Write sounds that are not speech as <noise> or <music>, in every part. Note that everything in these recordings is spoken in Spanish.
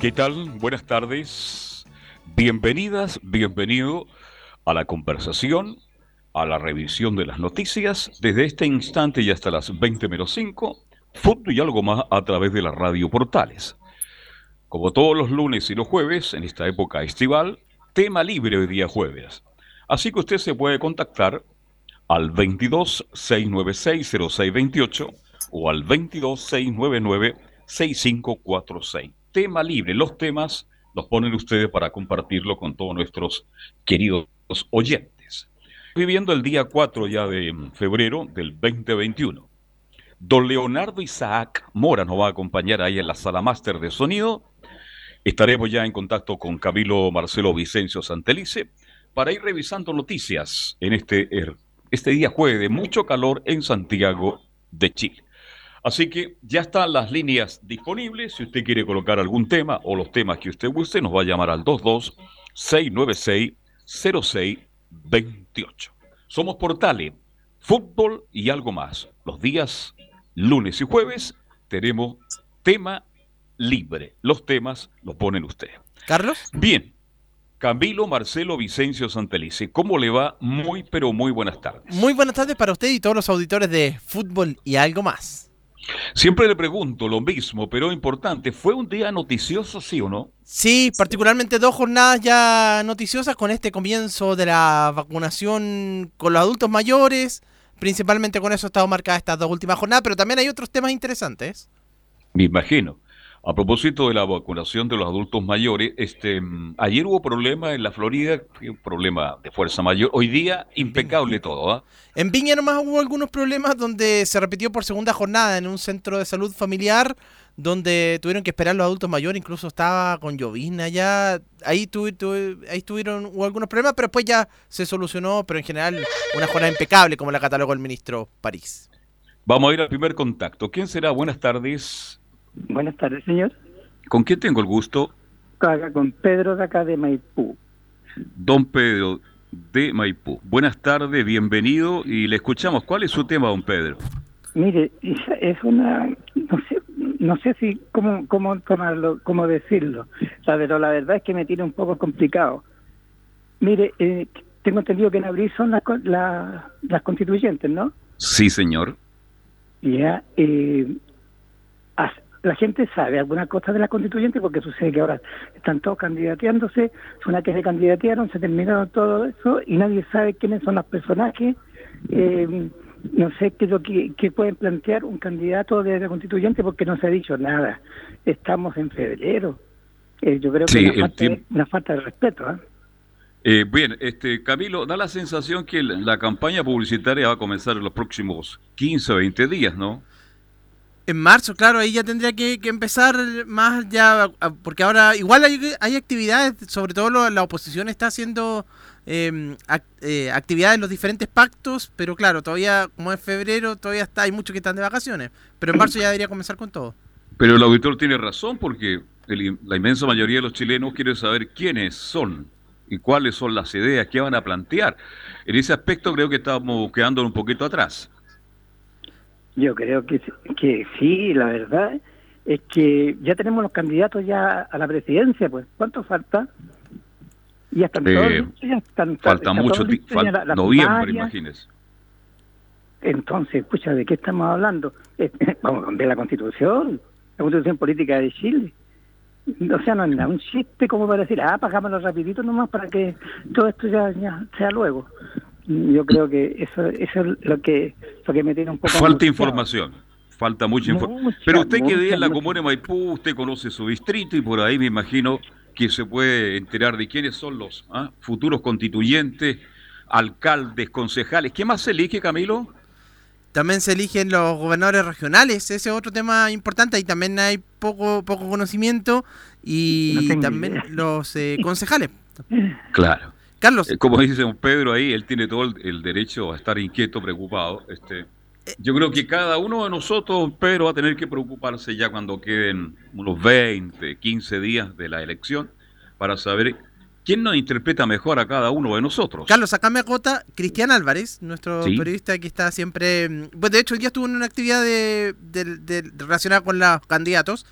¿Qué tal? Buenas tardes. Bienvenidas, bienvenido a la conversación, a la revisión de las noticias, desde este instante y hasta las 20 menos 5, fútbol y algo más a través de la radio portales. Como todos los lunes y los jueves, en esta época estival, tema libre hoy día jueves. Así que usted se puede contactar al 22 696 0628 o al 22 699 6546 tema libre. Los temas los ponen ustedes para compartirlo con todos nuestros queridos oyentes. Viviendo el día 4 ya de febrero del 2021. Don Leonardo Isaac Mora nos va a acompañar ahí en la sala máster de sonido. Estaremos ya en contacto con Camilo Marcelo Vicencio Santelice para ir revisando noticias en este, er, este día jueves de mucho calor en Santiago de Chile. Así que ya están las líneas disponibles. Si usted quiere colocar algún tema o los temas que usted guste, nos va a llamar al 22-696-0628. Somos Portale, fútbol y algo más. Los días lunes y jueves tenemos tema libre. Los temas los ponen ustedes. Carlos. Bien. Camilo Marcelo Vicencio Santelice, ¿cómo le va? Muy, pero muy buenas tardes. Muy buenas tardes para usted y todos los auditores de Fútbol y algo más. Siempre le pregunto lo mismo, pero importante, ¿fue un día noticioso, sí o no? Sí, particularmente dos jornadas ya noticiosas con este comienzo de la vacunación con los adultos mayores. Principalmente con eso ha estado marcada estas dos últimas jornadas, pero también hay otros temas interesantes. Me imagino. A propósito de la vacunación de los adultos mayores, este, ayer hubo problema en la Florida, un problema de fuerza mayor. Hoy día, impecable todo. ¿ah? En Viña nomás hubo algunos problemas donde se repitió por segunda jornada en un centro de salud familiar, donde tuvieron que esperar los adultos mayores, incluso estaba con llovizna ya. Ahí, ahí tuvieron hubo algunos problemas, pero después ya se solucionó, pero en general una jornada impecable, como la catalogó el ministro París. Vamos a ir al primer contacto. ¿Quién será? Buenas tardes. Buenas tardes, señor. ¿Con quién tengo el gusto? con Pedro de acá de Maipú. Don Pedro de Maipú. Buenas tardes, bienvenido y le escuchamos. ¿Cuál es su tema, don Pedro? Mire, es una, no sé, no sé si cómo, cómo tomarlo, cómo decirlo, pero la verdad es que me tiene un poco complicado. Mire, eh, tengo entendido que en abril son las, las constituyentes, ¿no? Sí, señor. Ya, eh, la gente sabe alguna cosa de la constituyente porque sucede que ahora están todos candidateándose, una que se candidatearon, se terminaron todo eso y nadie sabe quiénes son los personajes. Eh, no sé qué lo que, pueden plantear un candidato de la constituyente porque no se ha dicho nada. Estamos en febrero. Eh, yo creo que es una, falta, de respeto. ¿ah? Eh, bien, este Camilo, da la sensación que la campaña publicitaria va a comenzar en los próximos 15 o 20 días, ¿no? En marzo, claro, ahí ya tendría que, empezar más ya, porque ahora igual hay, actividades, sobre todo la oposición está haciendo em, eh, actividades en los diferentes pactos, pero claro, todavía como es febrero, todavía está, hay muchos que están de vacaciones, pero en marzo ya debería comenzar con todo. Pero el auditor tiene razón porque la inmensa mayoría de los chilenos quiere saber quiénes son y cuáles son las ideas que van a plantear. En ese aspecto creo que estamos quedando un poquito atrás. Yo creo que, que sí, la verdad es que ya tenemos los candidatos ya a la presidencia, pues ¿cuánto falta? Ya están eh, todos, falta mucho, falta noviembre, imagínese. Entonces, escucha, ¿de qué estamos hablando? De la Constitución, la Constitución Política de Chile. O sea, no es nada, un chiste como para decir, ah, pagámoslo rapidito nomás para que todo esto ya sea luego yo creo que eso, eso es lo que, lo que me tiene un poco... Falta información, falta mucha información. Pero usted que vive en la comuna de Maipú, usted conoce su distrito y por ahí me imagino que se puede enterar de quiénes son los ¿ah? futuros constituyentes alcaldes, concejales. ¿Qué más se elige, Camilo? También se eligen los gobernadores regionales, ese es otro tema importante, ahí también hay poco, poco conocimiento, y también los eh, concejales. Claro. Carlos. Eh, como dice don Pedro ahí, él tiene todo el, derecho a estar inquieto, preocupado. Este, eh. yo creo que cada uno de nosotros, Pedro, va a tener que preocuparse ya cuando queden unos 20, 15 días de la elección para saber quién nos interpreta mejor a cada uno de nosotros. Carlos, acá me acota Cristian Álvarez, nuestro periodista que está siempre... Pues de hecho, hoy día estuvo en una actividad de, relacionada con los candidatos.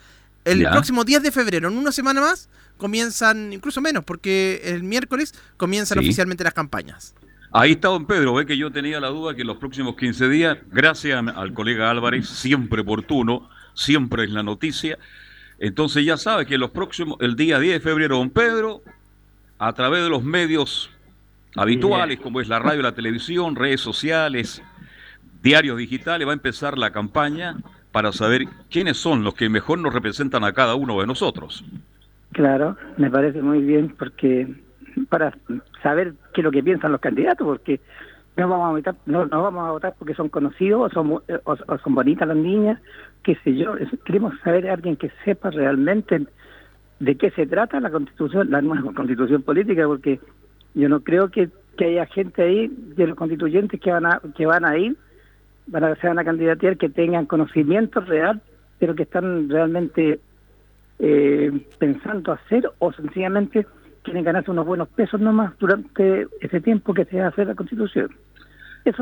El próximo 10 de febrero, en una semana más, comienzan, incluso menos, porque el miércoles comienzan oficialmente las campañas. Ahí está don Pedro, ve que yo tenía la duda que en los próximos 15 días, gracias al colega Álvarez, siempre oportuno, siempre es la noticia. Entonces ya sabe que los próximos, el día 10 de febrero, don Pedro, a través de los medios habituales, como es la radio, la televisión, redes sociales, diarios digitales, va a empezar la campaña para saber quiénes son los que mejor nos representan a cada uno de nosotros. Claro, me parece muy bien porque para saber qué es lo que piensan los candidatos, porque no vamos a votar, no, vamos a votar porque son conocidos o son, son bonitas las niñas, qué sé yo. Queremos saber a alguien que sepa realmente de qué se trata la constitución, la nueva constitución política, porque yo no creo que, que haya gente ahí de los constituyentes que van a que van a ir, van a, se van a candidatear, que tengan conocimiento real, pero que están realmente eh, pensando hacer o sencillamente quieren ganarse unos buenos pesos nomás durante ese tiempo que se hacer la constitución.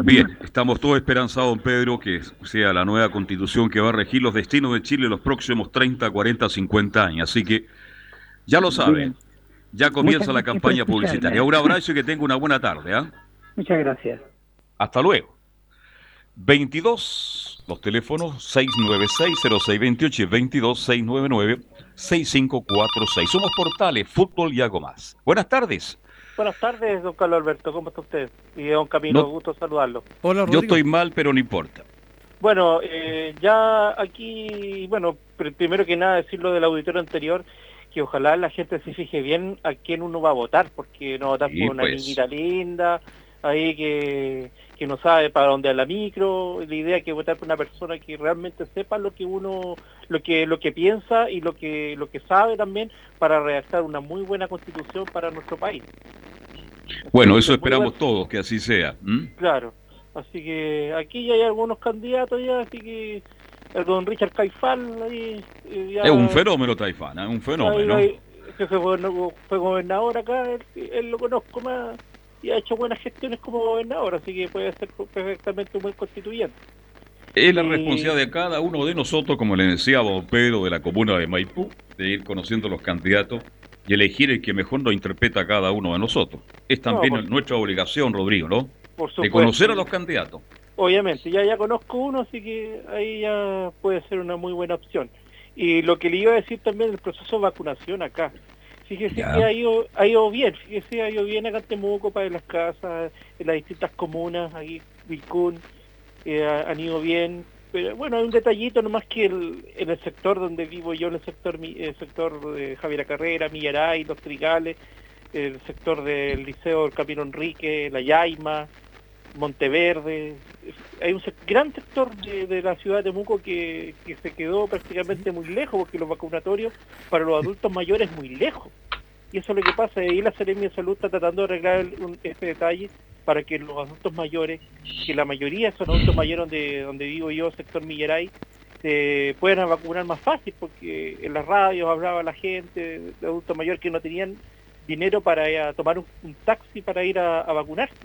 Bien, estamos todos esperanzados, don Pedro, que sea la nueva constitución que va a regir los destinos de Chile los próximos 30, 40, 50 años. Así que ya lo saben, ya comienza la campaña publicitaria. Un abrazo y que tenga una buena tarde. ¿ah? Muchas gracias. Hasta luego. 22, los teléfonos 696-0628 y 22-699-6546. Somos portales, fútbol y algo más. Buenas tardes. Buenas tardes, don Carlos Alberto, ¿cómo está usted? Y don Camilo, gusto saludarlo. Hola, Yo estoy mal, pero no importa. Bueno, eh, ya aquí, bueno, primero que nada decirlo del auditorio anterior, que ojalá la gente se fije bien a quién uno va a votar, porque no votar por una pues. niñita linda, ahí que, que no sabe para dónde a la micro, la idea es que votar por una persona que realmente sepa lo que uno, lo que, lo que piensa y lo que, lo que sabe también para redactar una muy buena constitución para nuestro país. Bueno, eso esperamos todos, que así sea. Claro, así que aquí ya hay algunos candidatos ya, así que el don Richard Caifán ahí, eh, Es un fenómeno Taifán, es un fenómeno. que fue, gobernador acá, él, lo conozco más y ha hecho buenas gestiones como gobernador, así que puede ser perfectamente un buen constituyente. Es la responsabilidad de cada uno de nosotros, como le decía don Pedro de la comuna de Maipú, de ir conociendo los candidatos y elegir el que mejor nos interpreta a cada uno de nosotros. Es también nuestra obligación, Rodrigo, ¿no? Por de conocer a los candidatos. Obviamente, ya ya conozco uno, así que ahí ya puede ser una muy buena opción. Y lo que le iba a decir también, el proceso de vacunación acá. Fíjese que ha ido, ha ido bien, fíjese, ha ido bien acá en Temuco, para las casas, en las distintas comunas, aquí Vilcún, eh, han ido bien. Pero bueno, hay un detallito nomás que el, en el sector donde vivo yo, en el sector, el sector de Javier Carrera, Millaray, Los Trigales, el sector del Liceo del Camino Enrique, La Yaima, Monteverde, hay un gran sector de, la ciudad de Temuco que, se quedó prácticamente muy lejos porque los vacunatorios para los adultos mayores es muy lejos. Y eso es lo que pasa, y la Seremia de Salud está tratando de arreglar este detalle para que los adultos mayores, que la mayoría son adultos mayores donde, donde vivo yo, sector Milleray, se puedan vacunar más fácil, porque en las radios hablaba la gente de adultos mayores que no tenían dinero para tomar un, taxi para ir a vacunarse.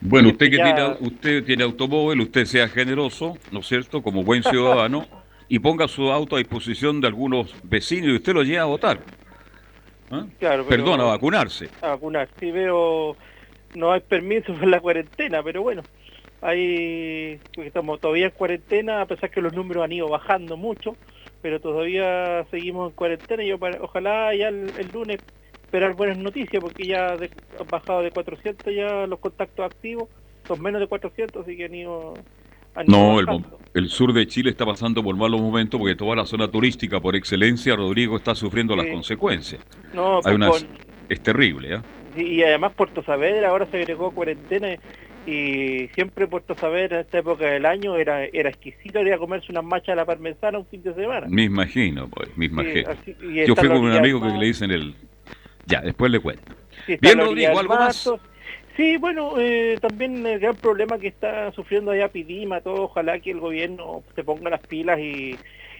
Bueno, usted que tiene, usted tiene automóvil, usted sea generoso, ¿no es cierto?, como buen ciudadano, y ponga su auto a disposición de algunos vecinos y usted lo lleva a votar. Claro, Perdón, a vacunarse. A vacunar, sí veo, no hay permiso <laughs> por la cuarentena, pero bueno, ahí estamos todavía en cuarentena, a pesar que los números han ido bajando mucho, pero todavía seguimos en cuarentena y yo ojalá ya el lunes esperar buenas noticias porque ya han bajado de 400 ya los contactos activos, son menos de 400, así que han ido... no, el, sur de Chile está pasando por malos momentos porque toda la zona turística por excelencia, Rodrigo, está sufriendo las consecuencias. No, Hay pues Es terrible, ¿eh? Y además Puerto Saavedra ahora se agregó cuarentena y siempre Puerto Saavedra en esta época del año era era exquisito ir a comerse unas machas a la parmesana un fin de semana. Me imagino, pues, me imagino. Yo fui con un amigo que le dicen el... Ya, después le cuento. Bien, Rodrigo, ¿algo más? Sí, bueno, eh, también el gran problema que está sufriendo allá Pidima, todo, ojalá que el gobierno se ponga las pilas y,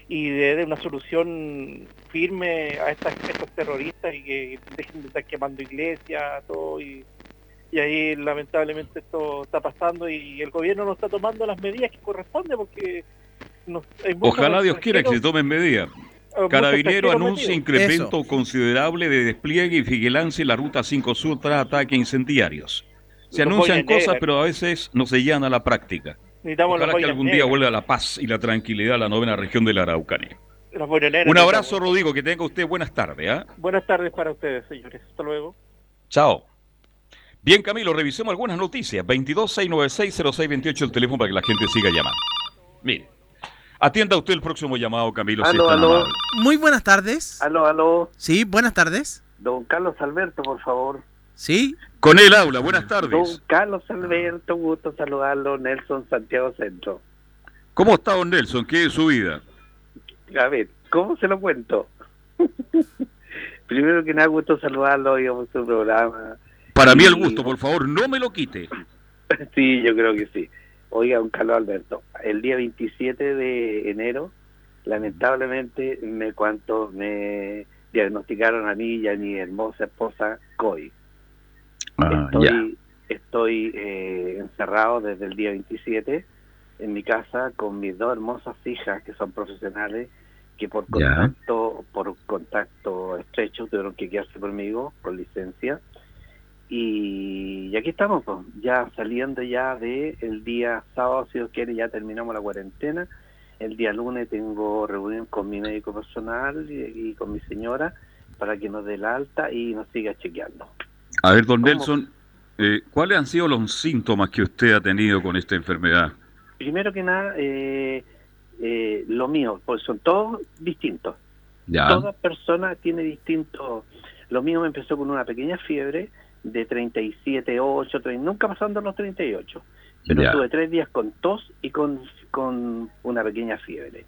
y dé una solución firme a, estas, estos terroristas y que dejen de estar quemando iglesias, todo, y, y ahí lamentablemente esto está pasando y el gobierno no está tomando las medidas que corresponden porque... Ojalá Dios quiera que se tomen medidas. Carabinero anuncia incremento considerable de despliegue y vigilancia en la ruta 5 Sur tras ataques incendiarios. Se anuncian cosas, pero a veces no se llegan a la práctica. Ojalá que algún día vuelva la paz y la tranquilidad a la novena región de la Araucanía. Un abrazo, Rodrigo. Que tenga usted buenas tardes. ¿ah? Buenas tardes para ustedes, señores. Hasta luego. Chao. Bien, Camilo, revisemos algunas noticias. 226960628 el teléfono para que la gente siga llamando. Mire. Atienda usted el próximo llamado, Camilo. Aló, Muy buenas tardes. Aló, aló. Sí, buenas tardes. Don Carlos Alberto, por favor. Sí. Con él habla, buenas tardes. Don Carlos Alberto, gusto saludarlo, Nelson Santiago Centro. ¿Cómo está don Nelson? ¿Qué es su vida? A ver, ¿cómo se lo cuento? <laughs> Primero que nada, gusto saludarlo, digamos, su programa. Para mí el gusto, por favor, no me lo quite. <laughs> sí, yo creo que sí. Oiga, don Carlos Alberto, el día 27 de enero, lamentablemente, me cuanto me diagnosticaron a mí y a mi hermosa esposa COVID. Ah, estoy estoy eh, encerrado desde el día 27 en mi casa con mis dos hermosas hijas que son profesionales que por contacto por contacto estrecho tuvieron que quedarse conmigo con licencia y, aquí estamos, pues, ya saliendo ya de el día sábado, si Dios quiere, ya terminamos la cuarentena. El día lunes tengo reunión con mi médico personal y, con mi señora para que nos dé la alta y nos siga chequeando. A ver, don Nelson, eh, ¿cuáles han sido los síntomas que usted ha tenido con esta enfermedad? Primero que nada, eh, eh, lo mío, pues son todos distintos. Ya. Toda persona tiene distintos. Lo mío me empezó con una pequeña fiebre, de 37, 8, nunca pasando los 38. Pero estuve tres días con tos y con, con una pequeña fiebre.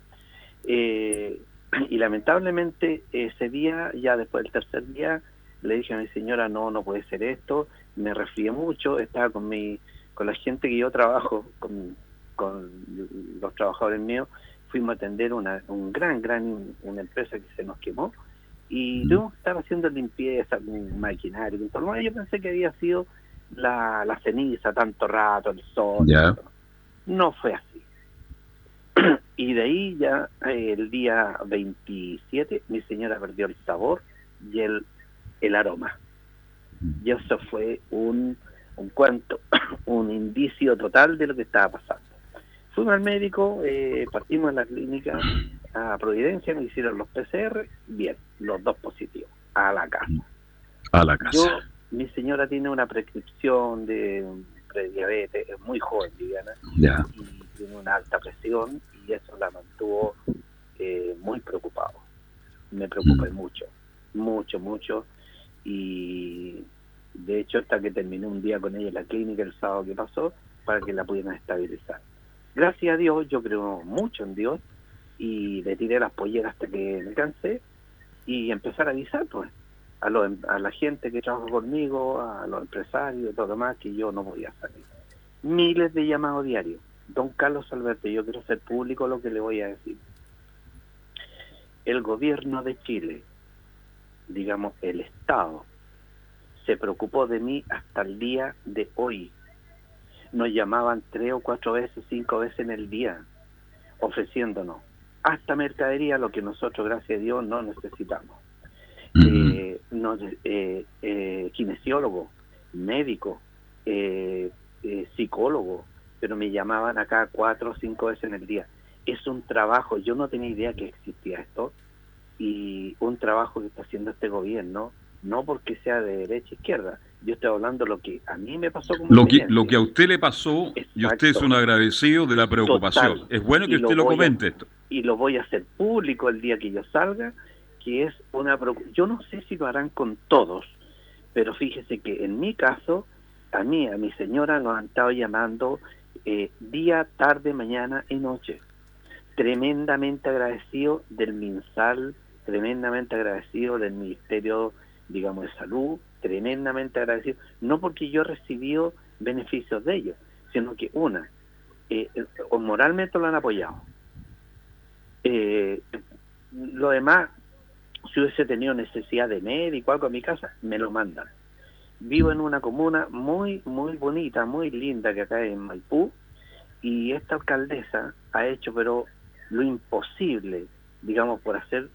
Eh, <clears throat> y lamentablemente ese día, ya después del tercer día, le dije a mi señora, no, no puede ser esto, me resfrié mucho, estaba con mi con la gente que yo trabajo, con, con los trabajadores míos, fuimos a atender una un gran, gran, una empresa que se nos quemó, y tuvimos que estar haciendo limpieza, maquinaria, yo pensé que había sido la, la ceniza tanto rato, el sol. No fue así. <clears throat> y de ahí ya eh, el día 27 mi señora perdió el sabor y el, el aroma. Y eso fue un, un cuento, <clears throat> un indicio total de lo que estaba pasando. Fuimos al médico, eh, partimos en la clínica a Providencia, me hicieron los PCR, bien, los dos positivos, a la casa. A la casa. Yo, mi señora tiene una prescripción de prediabetes, es muy joven, Diana, y tiene una alta presión y eso la mantuvo eh, muy preocupado. Me preocupé mm. mucho, mucho, mucho y de hecho hasta que terminé un día con ella en la clínica el sábado que pasó para que la pudieran estabilizar. Gracias a Dios, yo creo mucho en Dios y le tiré las polleras hasta que me cansé y empezar a avisar pues a, a la gente que trabaja conmigo, a los empresarios y todo lo demás que yo no podía salir. Miles de llamados diarios. Don Carlos Alberto, yo quiero hacer público lo que le voy a decir. El gobierno de Chile, digamos el Estado, se preocupó de mí hasta el día de hoy. Nos llamaban tres o cuatro veces, cinco veces en el día, ofreciéndonos hasta mercadería, lo que nosotros, gracias a Dios, no necesitamos. eh, eh, eh, kinesiólogo, médico, eh, psicólogo, pero me llamaban acá cuatro o cinco veces en el día. Es un trabajo, yo no tenía idea que existía esto, y un trabajo que está haciendo este gobierno, no porque sea de derecha a izquierda, yo estoy hablando lo que a mí me pasó como lo que lo que a usted le pasó y usted es un agradecido de la preocupación. Es bueno que usted lo, comente esto. y lo voy a hacer público el día que yo salga que es una yo no sé si lo harán con todos Pero fíjese que en mi caso, a mí, a mi señora nos han estado llamando eh, día, tarde, mañana y noche. Tremendamente agradecido del MinSal, tremendamente agradecido del Ministerio, digamos, de Salud, tremendamente agradecido, no porque yo he recibido beneficios de ellos, sino que una, eh, moralmente lo han apoyado. Eh, lo demás, si hubiese tenido necesidad de médico, algo en mi casa, me lo mandan. Vivo en una comuna muy, muy bonita, muy linda que acá en Maipú, y esta alcaldesa ha hecho, pero lo imposible, digamos, por hacer.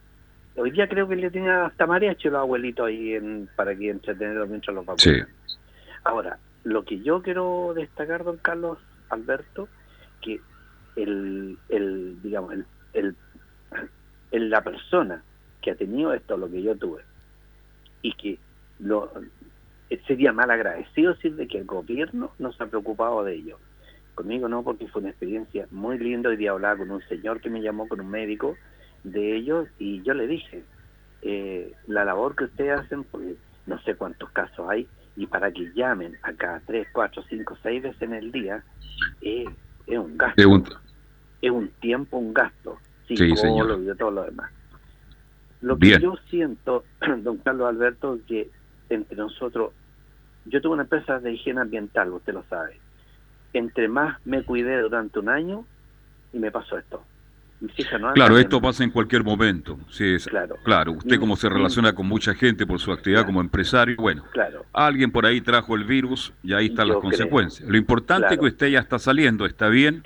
Hoy día creo que le tenía hasta mariachi los abuelitos ahí en, para que entretenerlos mientras los vacunan. Ahora, lo que yo quiero destacar, don Carlos Alberto, que el, el digamos, el, el, el la persona que ha tenido esto, lo que yo tuve, y que lo, sería mal agradecido decir de que el gobierno no se ha preocupado de ello. Conmigo no, porque fue una experiencia muy linda. Hoy día hablaba con un señor que me llamó, con un médico de ellos, y yo le dije, eh, la labor que ustedes hacen, porque no sé cuántos casos hay, y para que llamen acá tres, cuatro, cinco, seis veces en el día, es un gasto. Es un tiempo, un gasto. Sí, y de todo lo demás. Lo que yo siento, <clears throat> don Carlos Alberto, que entre nosotros, yo tuve una empresa de higiene ambiental, usted lo sabe. Entre más me cuidé durante un año y me pasó esto. Claro, esto pasa en cualquier momento. Sí, claro. claro, usted como se relaciona con mucha gente por su actividad como empresario, bueno, claro. alguien por ahí trajo el virus y ahí están las consecuencias. Lo importante es que usted ya está saliendo, está bien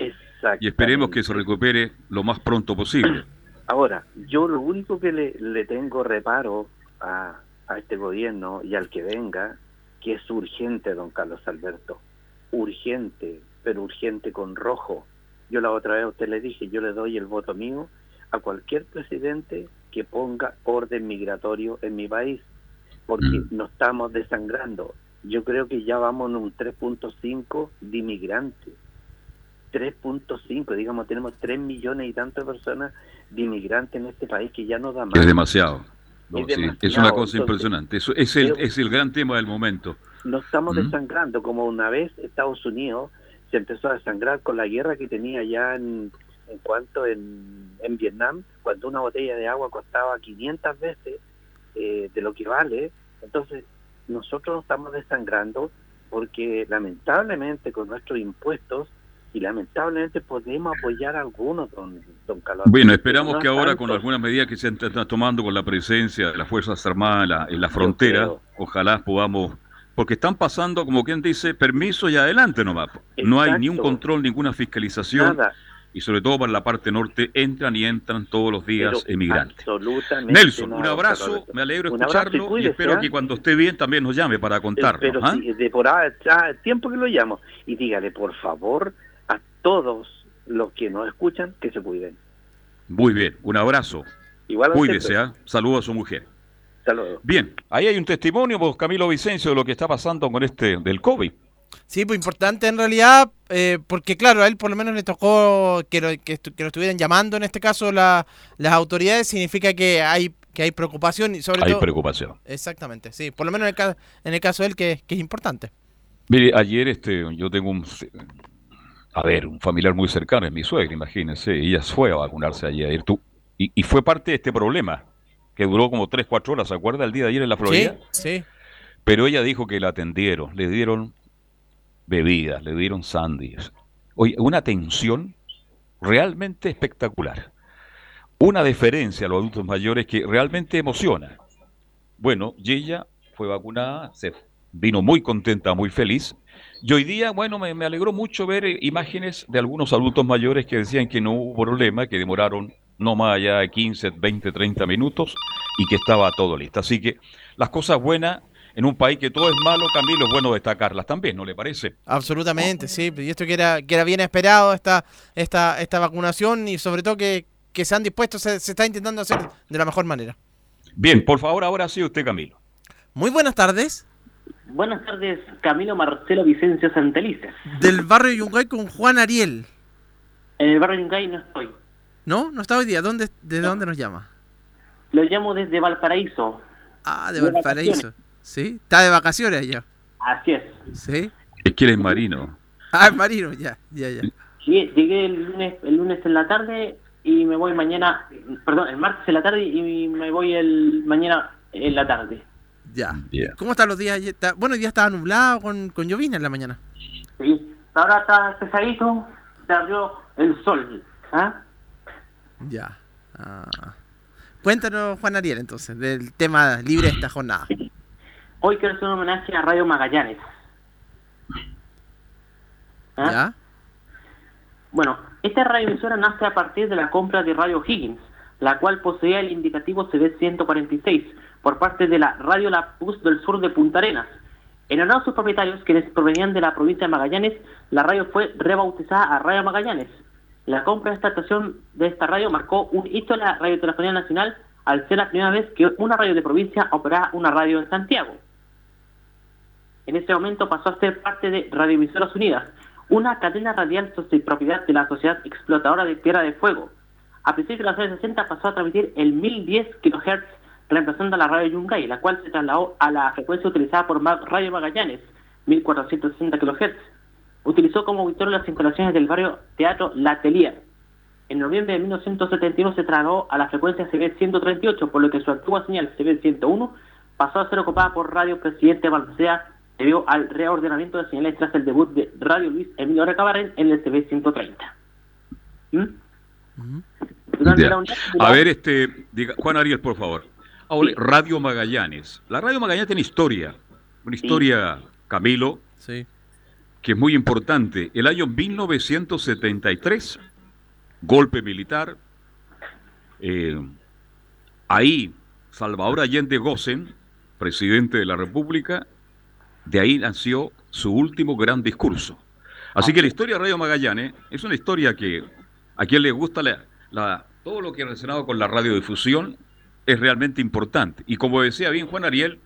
y esperemos que se recupere lo más pronto posible. Ahora, yo lo único que le, le tengo reparo a, a este gobierno y al que venga, que es urgente, don Carlos Alberto, urgente, pero urgente con rojo. Yo la otra vez a usted le dije, yo le doy el voto mío a cualquier presidente que ponga orden migratorio en mi país, porque mm. nos estamos desangrando. Yo creo que ya vamos en un 3.5 de inmigrantes. 3.5, digamos, tenemos 3 millones y tantas personas de inmigrantes en este país que ya no da más. Es demasiado. es, una cosa impresionante. Eso es el, es el gran tema del momento. Nos estamos ¿Mm? desangrando, como una vez Estados Unidos se empezó a desangrar con la guerra que tenía ya en, en cuanto en, en Vietnam, cuando una botella de agua costaba 500 veces eh, de lo que vale. Entonces, nosotros nos estamos desangrando porque lamentablemente con nuestros impuestos y lamentablemente podemos apoyar a algunos, don, don Carlos. Bueno, esperamos que ahora con algunas medidas que se están tomando con la presencia de las Fuerzas Armadas en la, frontera, ojalá podamos, porque están pasando, como quien dice, permiso y adelante nomás. No hay ni un control, ninguna fiscalización. Y sobre todo para la parte norte, entran y entran todos los días emigrantes. Absolutamente. Nelson, un abrazo, me alegro escucharlo y, espero ¿ah? que cuando esté bien también nos llame para contarlo. Pero ¿ah? de por tiempo que lo llamo. Y dígale, por favor, todos los que nos escuchan que se cuiden. Muy bien, un abrazo. Igual Cuídese, ¿eh? saludos a su mujer. Saludos. Bien, ahí hay un testimonio, vos, Camilo Vicencio, de lo que está pasando con este del COVID. Sí, pues importante en realidad, eh, porque claro, a él por lo menos le tocó que lo, que, lo estuvieran llamando en este caso las autoridades, significa que hay que hay preocupación y sobre hay preocupación. Exactamente, sí, por lo menos en el, caso, en el caso de él que, que es importante. Mire, ayer este, yo tengo un, a ver, un familiar muy cercano es mi suegra, imagínense, ella fue a vacunarse ayer tú, y, y, fue parte de este problema, que duró como 3, 4 horas, ¿se acuerda el día de ayer en la Florida? Sí, sí. Pero ella dijo que la atendieron, le dieron bebidas, le dieron sándwiches. Oye, una atención realmente espectacular. Una deferencia a los adultos mayores que realmente emociona. Bueno, y ella fue vacunada, se vino muy contenta, muy feliz, y hoy día, bueno, me, alegró mucho ver eh, imágenes de algunos adultos mayores que decían que no hubo problema, que demoraron no más allá de 15, 20, 30 minutos y que estaba todo listo. Así que las cosas buenas en un país que todo es malo, Camilo, es bueno destacarlas también, ¿no le parece? Absolutamente, sí. Y esto que era, que era bien esperado, esta, esta, esta vacunación y sobre todo que, que se han dispuesto, se, se está intentando hacer de la mejor manera. Bien, por favor, ahora sí usted, Camilo. Muy buenas tardes. Buenas tardes, Camilo Marcelo Vicencio Santelices. Del barrio Yungay con Juan Ariel. En el barrio Yungay no estoy. ¿No? ¿No está hoy día? ¿Dónde, ¿De dónde nos llama? Lo llamo desde Valparaíso. Ah, de Valparaíso. Sí, está de vacaciones allá. Así es. Sí. Es que eres marino. <laughs> Ah, marino, ya, ya, ya. Sí, llegué el lunes, el lunes en la tarde y me voy mañana, perdón, el martes en la tarde y me voy el mañana en la tarde. Ya. ¿Cómo están los días? Bueno, el día estaba nublado con, con llovina en la mañana. Sí, ahora está pesadito, se abrió el sol. ¿ah? Ya. Ah. Cuéntanos, Juan Ariel, entonces, del tema libre de esta jornada. Hoy quiero hacer un homenaje a Radio Magallanes. ¿Ah? ¿Ya? Bueno, esta radioemisora nace a partir de la compra de Radio Higgins, la cual poseía el indicativo CD146 por parte de la Radio La Puz del sur de Punta Arenas. En honor a sus propietarios, quienes provenían de la provincia de Magallanes, la radio fue rebautizada a Radio Magallanes. La compra de esta estación de esta radio marcó un hito en la radiotelefonía nacional al ser la primera vez que una radio de provincia operaba una radio en Santiago. En ese momento pasó a ser parte de Radioemisoras Unidas, una cadena radial propiedad de la Sociedad Explotadora de Tierra de Fuego. A principios de los años 60 pasó a transmitir el 1010 kHz, reemplazando a la radio Yungay, la cual se trasladó a la frecuencia utilizada por Radio Magallanes, 1460 kHz. Utilizó como auditor las instalaciones del barrio Teatro La Telier. En noviembre de 1971 se trasladó a la frecuencia CB 138, por lo que su antigua señal CB 101 pasó a ser ocupada por Radio Presidente Balmaceda debido al reordenamiento de señales tras el debut de Radio Luis Emilio Recabarren en el CB 130. ¿Mm? A ver, este, diga, Juan Ariel, por favor. Radio Magallanes. La Radio Magallanes tiene historia. Una historia, Camilo, sí. Que es muy importante. El año 1973, golpe militar. Eh, ahí, Salvador Allende Gossen, presidente de la República, de ahí nació su último gran discurso. Así que la historia de Radio Magallanes es una historia que a quien le gusta la, todo lo que ha relacionado con la radiodifusión es realmente importante. Y como decía bien Juan Ariel,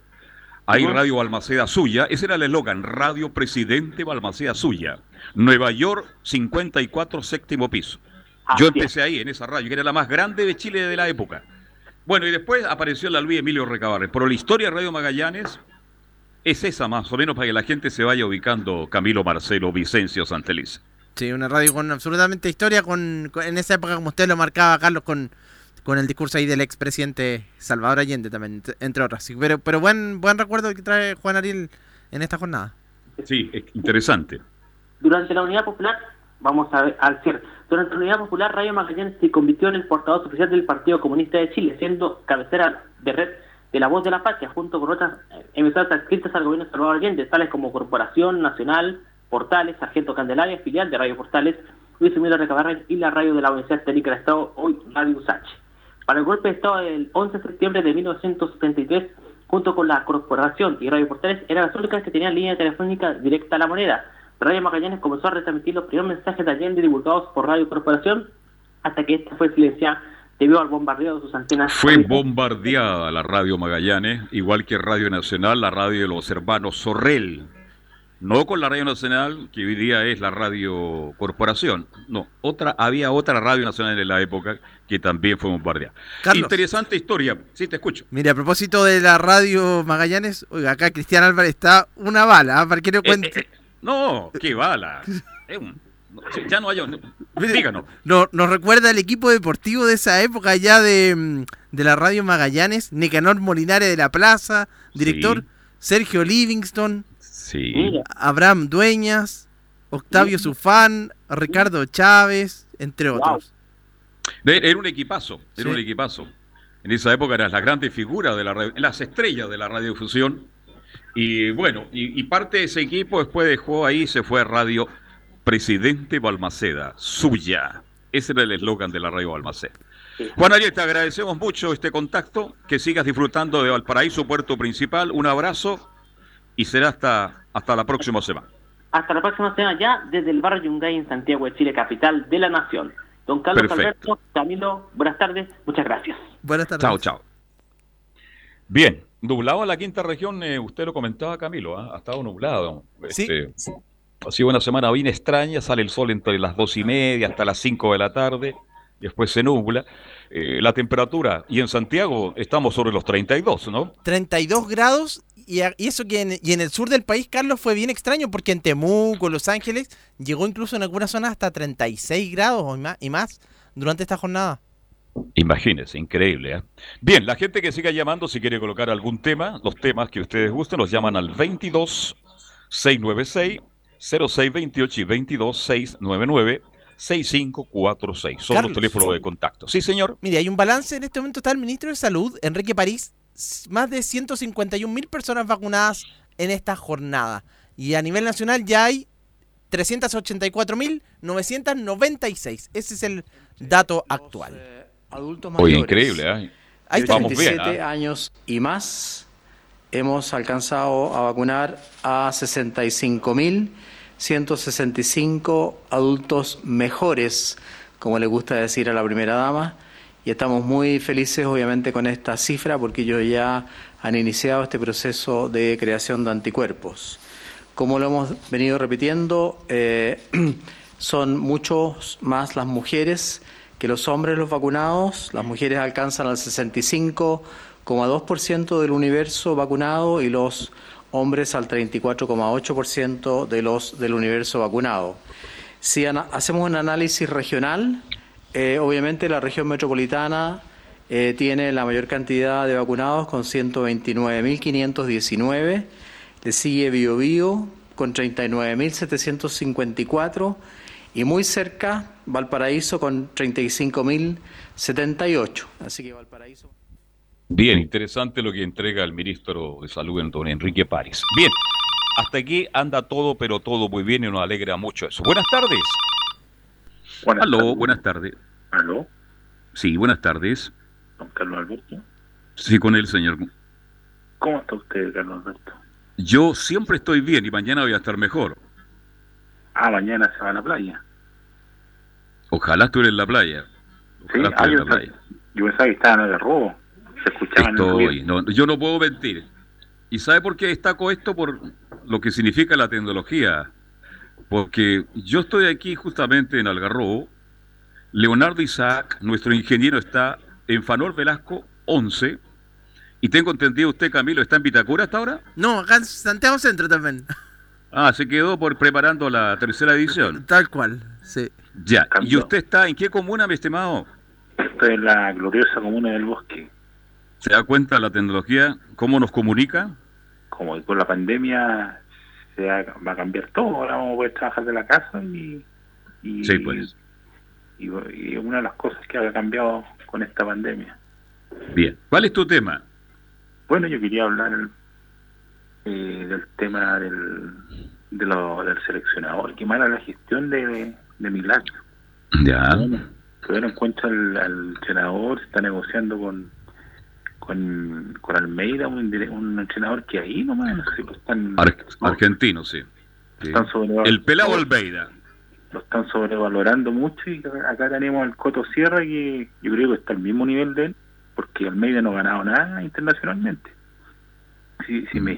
hay Radio Balmaceda Suya, ese era el eslogan, Radio Presidente Balmaceda Suya, Nueva York 54 séptimo piso. Yo empecé ahí, en esa radio, que era la más grande de Chile de la época. Bueno, y después apareció la Luis Emilio Recabarre. Pero la historia de Radio Magallanes es esa más o menos para que la gente se vaya ubicando Camilo Marcelo Vicencio Santeliz. Sí, una radio con absolutamente historia, con, en esa época como usted lo marcaba, Carlos, con, con el discurso ahí del expresidente Salvador Allende también, entre otras. Pero, pero buen, buen recuerdo que trae Juan Ariel en esta jornada. Sí, es interesante. Durante la Unidad Popular, vamos a ver, al cierre, durante la Unidad Popular, Radio Magallanes se convirtió en el portavoz oficial del Partido Comunista de Chile, siendo cabecera de red de La Voz de la Patria, junto con otras emisoras adscritas al gobierno de Salvador Allende, tales como Corporación Nacional, Portales, Sargento Candelaria, filial de Radio Portales, Luis Emilio Recabarren y la radio de la Universidad Técnica del Estado, hoy Radio USACH. Para el golpe de Estado del 11 de septiembre de 1973, junto con la Corporación y Radio Portales, eran las únicas que tenían línea telefónica directa a la moneda. Radio Magallanes comenzó a retransmitir los primeros mensajes de Allende divulgados por Radio Corporación hasta que esta fue silenciada debido al bombardeo de sus antenas. Fue bombardeada la radio Magallanes, igual que Radio Nacional, la radio de los hermanos Sorrel. No con la Radio Nacional, que hoy día es la Radio Corporación. No, otra, había otra Radio Nacional en la época que también fue bombardeada. Interesante historia. Sí, te escucho. Mire, a propósito de la Radio Magallanes, oiga, acá Cristian Álvarez está una bala, ¿ah? para que no eh, cuente. Eh, no, qué bala. <laughs> es un ya no hay. Díganos. No, nos recuerda el equipo deportivo de esa época ya de, mm, de la radio Magallanes, Nicanor Molinare de la Plaza, director, Sergio Livingston, sí. Abraham Dueñas, Octavio Sufán, Ricardo Chávez, entre otros. Era un equipazo, era un equipazo. En esa época eran las grandes figuras de la radio, las estrellas de la radiofusión. Y bueno, y, y parte de ese equipo después dejó ahí, se fue a Radio Presidente Balmaceda, suya. Ese era el eslogan de la radio Balmaceda. Juan Ariel, te agradecemos mucho este contacto, que sigas disfrutando de Valparaíso, puerto principal. Un abrazo y será hasta, hasta la próxima semana. Hasta la próxima semana ya desde el barrio Yungay en Santiago de Chile, capital de la nación. Don Carlos Alberto, Camilo, buenas tardes, muchas gracias. Buenas tardes. Chao, chao. Bien, nublado en la quinta región, eh, usted lo comentaba Camilo, ¿ah? ha estado nublado. Sí. Este, ha sido una semana bien extraña, sale el sol entre las dos y media hasta las cinco de la tarde, después se nubla. Eh, la temperatura, y en Santiago estamos sobre los 32, ¿no? 32 grados y, eso que en, y en el sur del país, Carlos, fue bien extraño porque en Temuco, Los Ángeles, llegó incluso en algunas zonas hasta 36 grados y más, durante esta jornada. Imagínense, increíble. ¿eh? Bien, la gente que siga llamando, si quiere colocar algún tema, los temas que ustedes gusten, los llaman al 22 696 0628 y 22 699 6546. Son los teléfonos de contacto. Sí, señor. Mire, hay un balance. En este momento está el ministro de Salud, Enrique París. Más de 151 mil personas vacunadas en esta jornada. Y a nivel nacional ya hay 384.996. Ese es el dato actual. Eh, adultos mayores. increíble, ¿eh? Ahí Vamos bien, ¿eh? años y más hemos alcanzado a vacunar a 65.165 adultos mejores, como le gusta decir a la primera dama, y estamos muy felices obviamente con esta cifra porque ellos ya han iniciado este proceso de creación de anticuerpos. Como lo hemos venido repitiendo, eh, <clears throat> son muchos más las mujeres que los hombres los vacunados. Las mujeres alcanzan al 65 2% del universo vacunado y los hombres al 34,8% de los del universo vacunado. Si hacemos un análisis regional, eh, obviamente la región metropolitana eh, tiene la mayor cantidad de vacunados con 129.519, le sigue Biobío con 39.754 y muy cerca Valparaíso con 35.078. Así que Valparaíso Bien, interesante lo que entrega el ministro de Salud, don Enrique París. Bien, hasta aquí anda todo, pero todo muy bien y nos alegra mucho eso. Buenas tardes. Buenas Aló, tardes. buenas tardes. Aló. Sí, buenas tardes. Don Carlos Alberto. Sí, con él, señor. ¿Cómo está usted, Carlos Alberto? Yo siempre estoy bien y mañana voy a estar mejor. Ah, mañana se va a la playa. Ojalá estuviera en la playa. Ojalá sí, ah, en la playa. Yo pensaba que estaba en el robo yo no puedo mentir. ¿Y sabe por qué destaco esto? Por lo que significa la tecnología. Porque yo estoy aquí justamente en Algarrobo. Leonardo Isaac, nuestro ingeniero, está en Fanor Velasco 11. Y tengo entendido, usted, Camilo, ¿está en Vitacura hasta ahora? No, acá en Santiago Centro también. Ah, se quedó por preparando la tercera edición. <laughs> Tal cual, sí. Ya. ¿Y usted está en qué comuna, mi estimado? Estoy en la gloriosa comuna del Bosque. ¿Se da cuenta la tecnología cómo nos comunica? Como con la pandemia se va a cambiar todo, ahora vamos a poder trabajar de la casa y, sí, pues. y, una de las cosas que ha cambiado con esta pandemia. Bien, ¿cuál es tu tema? Bueno, yo quería hablar eh, del tema del, de lo, del seleccionador, qué mala la gestión de, de Milagro. Ya. Bueno, tuvieron en cuenta al, al entrenador, se está negociando con con, con Almeida, un, un entrenador que ahí nomás, no sé, lo están... argentino, sí. el pelado Almeida. Lo están sobrevalorando mucho y acá tenemos al Coto Sierra que yo creo que está al mismo nivel de él, porque Almeida no ha ganado nada internacionalmente.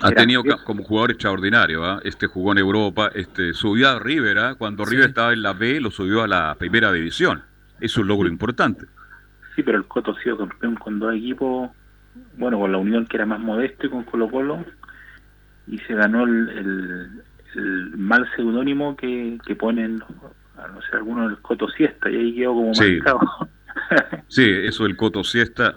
ha tenido como jugador extraordinario, ¿ah? este jugó en Europa, este subió a River, ¿ah? cuando River estaba en la B, lo subió a la primera división. Es un logro importante. Sí, pero el Coto ha sido campeón con dos equipos bueno, con la Unión que era más modesto y con Colo Colo, y se ganó el, mal seudónimo que, que ponen, no sé, algunos el Coto Siesta, y ahí quedó como sí. <laughs> sí, eso del Coto Siesta.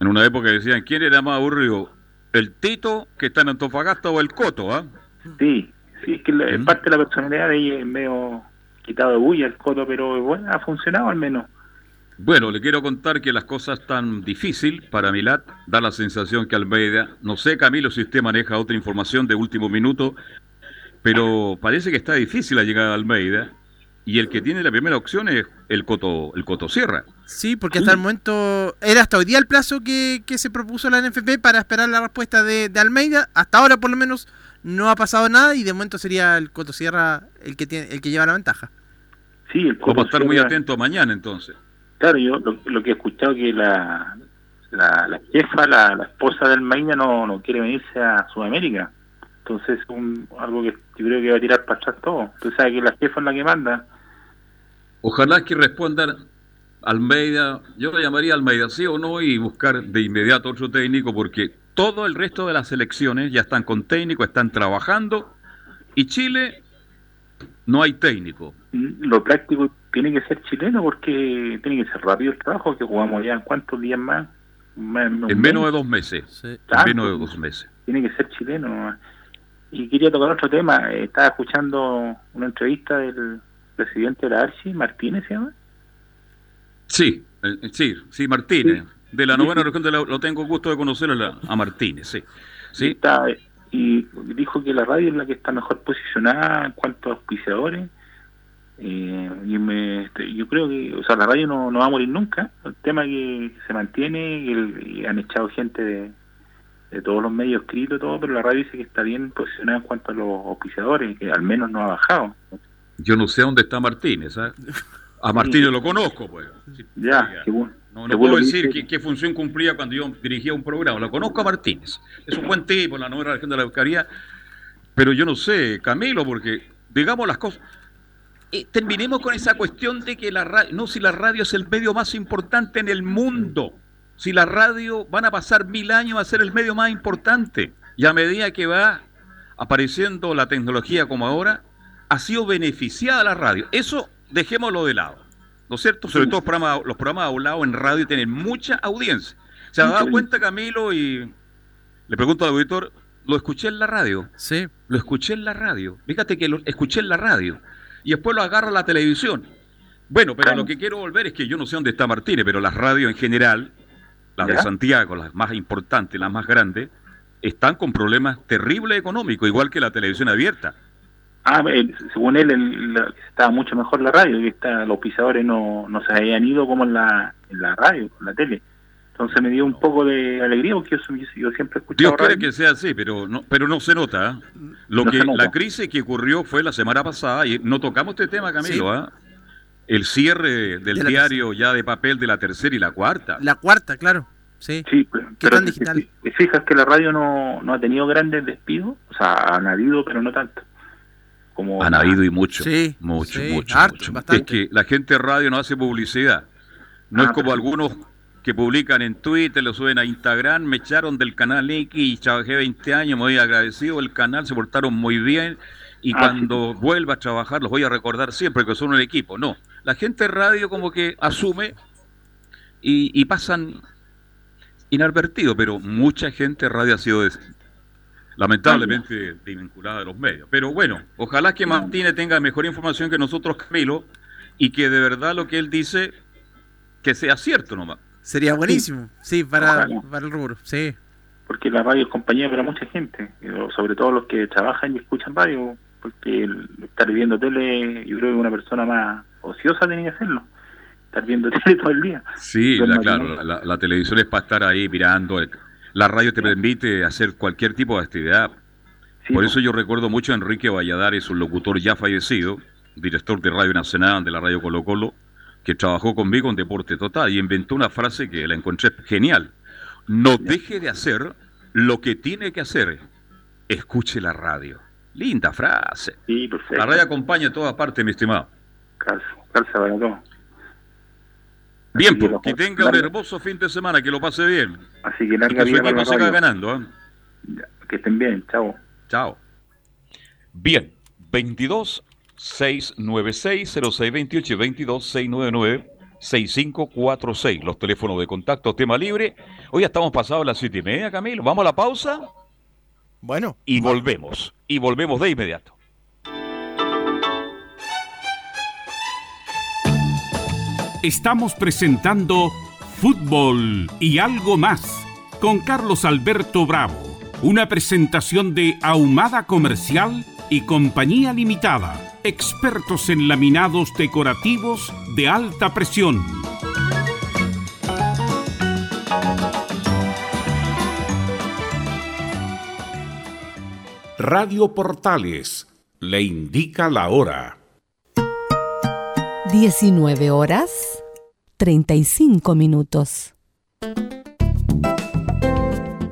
En una época decían, ¿quién era más aburrido? ¿El Tito, que está en Antofagasta, o el Coto? ah Sí, sí, es que la, parte de la personalidad de ahí es medio quitado de bulla el Coto, pero bueno, ha funcionado al menos. Bueno, le quiero contar que las cosas están difícil para Milat. Da la sensación que Almeida, no sé Camilo si usted maneja otra información de último minuto, pero parece que está difícil la llegada de Almeida y el que tiene la primera opción es el Coto, el Coto Sierra. Sí, porque hasta el momento era hasta hoy día el plazo que, se propuso la NFP para esperar la respuesta de, Almeida. Hasta ahora por lo menos no ha pasado nada y de momento sería el Coto Sierra el que tiene, el que lleva la ventaja. Sí, el Coto Vamos a estar muy atentos mañana entonces. Claro, yo lo, que he escuchado que la, la, jefa, la, esposa del Almeida no, no quiere venirse a Sudamérica. Entonces es algo que yo creo que va a tirar para atrás todo. Entonces sabe que la jefa es la que manda. Ojalá que respondan Almeida, yo le llamaría Almeida sí o no y buscar de inmediato otro técnico porque Todo el resto de las selecciones ya están con técnico, están trabajando y Chile no hay técnico. Lo práctico tiene que ser chileno porque tiene que ser rápido el trabajo que jugamos ya en cuántos días más. en menos de dos meses. En menos de dos meses. Tiene que ser chileno. Y quería tocar otro tema. Estaba escuchando una entrevista del presidente de la ARCI, Martínez se llama. Sí, eh, sí, sí, Martínez. De la novena región de lo tengo gusto de conocerlo a Martínez, sí. sí. Está, y dijo que la radio es la que está mejor posicionada en cuanto a auspiciadores. Eh, y me, este, yo creo que, o sea, la radio no, no va a morir nunca. El tema que se mantiene y, han echado gente de, de, todos los medios escritos todo, pero la radio dice que está bien posicionada en cuanto a los auspiciadores, que al menos no ha bajado. Yo no sé dónde está Martínez, ¿sabes? A Martínez lo conozco, pues. Ya, qué bueno. No, puedo decir qué, función cumplía cuando yo dirigía un programa. Lo conozco a Martínez. Es un buen tipo en la nueva región de la Eucaría. Pero yo no sé, Camilo, porque digamos las cosas. Eh, terminemos con esa cuestión de que la radio, no, si la radio es el medio más importante en el mundo, si la radio van a pasar mil años a ser el medio más importante, y a medida que va apareciendo la tecnología como ahora, ha sido beneficiada la radio. Eso dejémoslo de lado. ¿No es cierto? Sobre todo los programas, los programas hablados en radio tienen mucha audiencia. ¿Se ha dado cuenta, Camilo? Y le pregunto al auditor, lo escuché en la radio. Sí. Lo escuché en la radio. Fíjate que lo escuché en la radio. Y después lo agarra la televisión. Bueno, pero lo que quiero volver es que yo no sé dónde está Martínez, pero las radios en general, las de Santiago, las más importantes, las más grandes, están con problemas terribles económicos, igual que la televisión abierta. Ah, según él, estaba mucho mejor la radio, que está, los pisadores no, no se habían ido como en la, en la radio, en la tele. Entonces me dio un poco de alegría porque yo, siempre he escuchado. Dios quiere que sea así, pero no, pero no se nota. ¿eh? Lo que la crisis que ocurrió fue la semana pasada y no tocamos este tema, Camilo. ¿ah? El cierre del diario ya de papel de la tercera y la cuarta. La cuarta, claro. Sí. Sí, pero, digital? Te, fijas que la radio no, no ha tenido grandes despidos, o sea, han habido, pero no tanto. Han habido y mucho. Sí, mucho, mucho, Es que la gente de radio no hace publicidad. No es ah, como algunos que publican en Twitter, lo suben a Instagram, me echaron del canal X y trabajé 20 años, me voy agradecido el canal, se portaron muy bien y ah, cuando vuelva a trabajar los voy a recordar siempre que son un equipo. No, la gente de radio como que asume y, y pasan inadvertido, pero mucha gente de radio ha sido lamentablemente vinculada a los medios. Pero bueno, ojalá que Martínez tenga mejor información que nosotros, Camilo, y que de verdad lo que él dice, que sea cierto nomás. Sería buenísimo, sí, para, el rubro, sí. Porque la radio es compañía para mucha gente, sobre todo los que trabajan y escuchan radio, porque estar viendo tele, yo creo que una persona más ociosa tiene que hacerlo estar viendo <laughs> tele todo el día. Sí, claro, la, televisión es para estar ahí mirando, la radio te permite hacer cualquier tipo de actividad. Por eso yo recuerdo mucho a Enrique Valladares, un locutor ya fallecido, director de Radio Nacional de la Radio Colo Colo, que trabajó conmigo en Deporte Total y inventó una frase que la encontré genial. No deje de hacer lo que tiene que hacer. Escuche la radio. Linda frase. Sí, perfecto. La radio acompaña a toda parte, mi estimado. Calza, calza, Bien, pues, que tenga un hermoso fin de semana, que lo pase bien. Así que larga y que su equipo siga ganando. ¿eh? Que estén bien, chao. Chao. Bien, 22 696 0628 y 22 699 6546. Los teléfonos de contacto, tema libre. Hoy estamos pasados las siete y media, Camilo. Vamos a la pausa. Bueno. Y volvemos. Y volvemos de inmediato. Estamos presentando Fútbol y algo más con Carlos Alberto Bravo, una presentación de Ahumada Comercial y Compañía Limitada, expertos en laminados decorativos de alta presión. Radio Portales le indica la hora. 19 horas 35 minutos.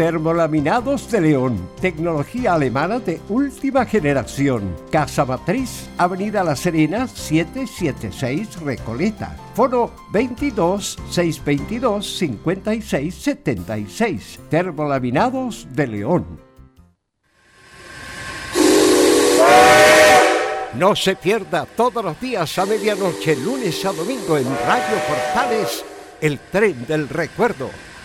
Termolaminados de León, tecnología alemana de última generación. Casa Matriz, Avenida La Serena, 776 Recoleta. Foro 22 622 56 76. Termolaminados de León. No se pierda todos los días a medianoche, lunes a domingo en Radio Portales, el tren del recuerdo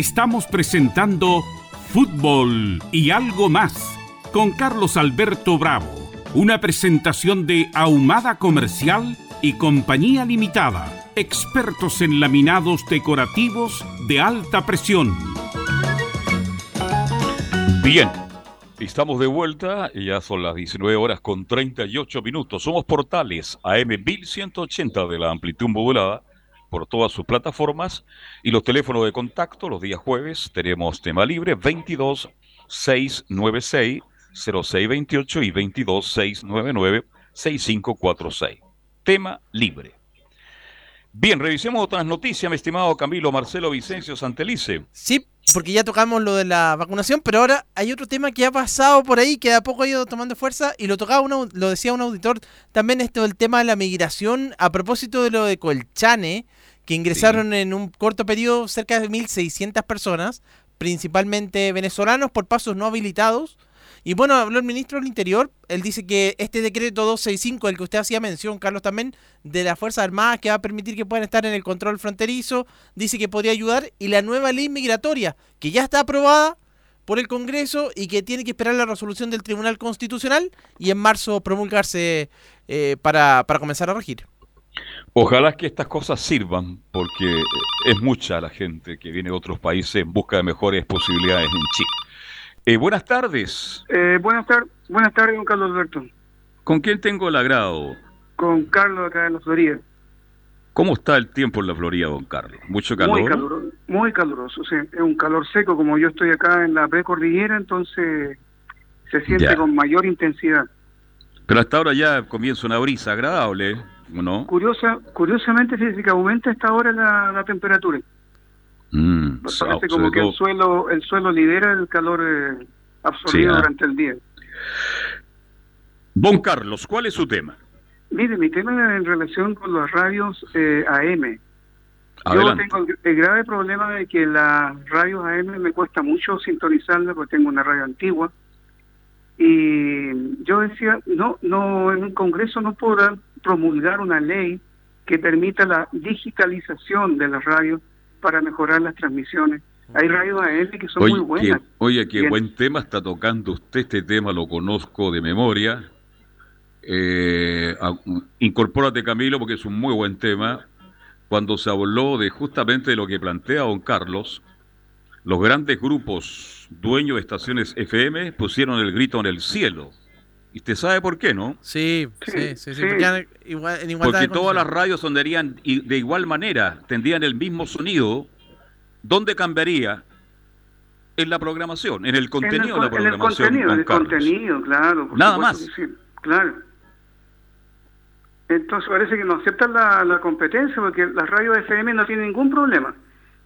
Estamos presentando Fútbol y algo más con Carlos Alberto Bravo, una presentación de Ahumada Comercial y Compañía Limitada, expertos en laminados decorativos de alta presión. Bien, estamos de vuelta ya son las 19 horas con 38 minutos. Somos portales AM 1180 de la amplitud modulada por todas sus plataformas y los teléfonos de contacto los días jueves tenemos tema libre 22 696 0628 y 22 699 6546. Tema libre. Bien, revisemos otras noticias, mi estimado Camilo Marcelo Vicencio Santelice. Sí, porque ya tocamos lo de la vacunación, pero ahora hay otro tema que ha pasado por ahí, que de a poco ha ido tomando fuerza, y lo tocaba lo decía un auditor, también esto del tema de la migración, a propósito de lo de Colchane, que ingresaron en un corto periodo cerca de 1.600 personas, principalmente venezolanos por pasos no habilitados. Y bueno, habló el ministro del Interior, él dice que este decreto 265, el que usted hacía mención, Carlos, también, de las Fuerzas Armadas, que va a permitir que puedan estar en el control fronterizo, dice que podría ayudar, y la nueva ley migratoria, que ya está aprobada por el Congreso y que tiene que esperar la resolución del Tribunal Constitucional y en marzo promulgarse eh, para, para comenzar a regir. Ojalá que estas cosas sirvan, porque es mucha la gente que viene de otros países en busca de mejores posibilidades en Chile. Eh, buenas tardes. Eh, buenas, tardes, buenas tardes, don Carlos Alberto. ¿Con quién tengo el agrado? Con Carlos acá en la Florida. ¿Cómo está el tiempo en la Florida, don Carlos? ¿Mucho calor? Muy caluroso, muy caluroso es un calor seco, como yo estoy acá en la precordillera, entonces se siente con mayor intensidad. Pero hasta ahora ya comienza una brisa agradable. ¿No? Curiosa, curiosamente, fíjese que aumenta esta hora la, temperatura. Mm, parece como que el suelo, el suelo lidera el calor eh, absorbido ah. durante el día. Don Carlos, ¿cuál es su tema? Mire, mi tema es en relación con los radios eh, AM. Yo tengo el, grave problema de que las radios AM me cuesta mucho sintonizarlas porque tengo una radio antigua. Y yo decía, no, no, en un congreso no podrán promulgar una ley que permita la digitalización de las radios para mejorar las transmisiones, Hay radios AM que son muy buenas. oye, qué buen tema está tocando usted. Este tema lo conozco de memoria. Eh, incorpórate, Camilo, porque es un muy buen tema. Cuando se habló de justamente de lo que plantea don Carlos, los grandes grupos dueños de estaciones FM pusieron el grito en el cielo. ¿Y usted sabe por qué, no? Sí, sí, sí. sí, Porque, todas las radios sonarían de igual manera, tendrían el mismo sonido. ¿Dónde cambiaría? En la programación, en el contenido de la programación. En el contenido, en el contenido claro. Nada más. claro. Entonces parece que no aceptan la, competencia porque las radios FM no tienen ningún problema,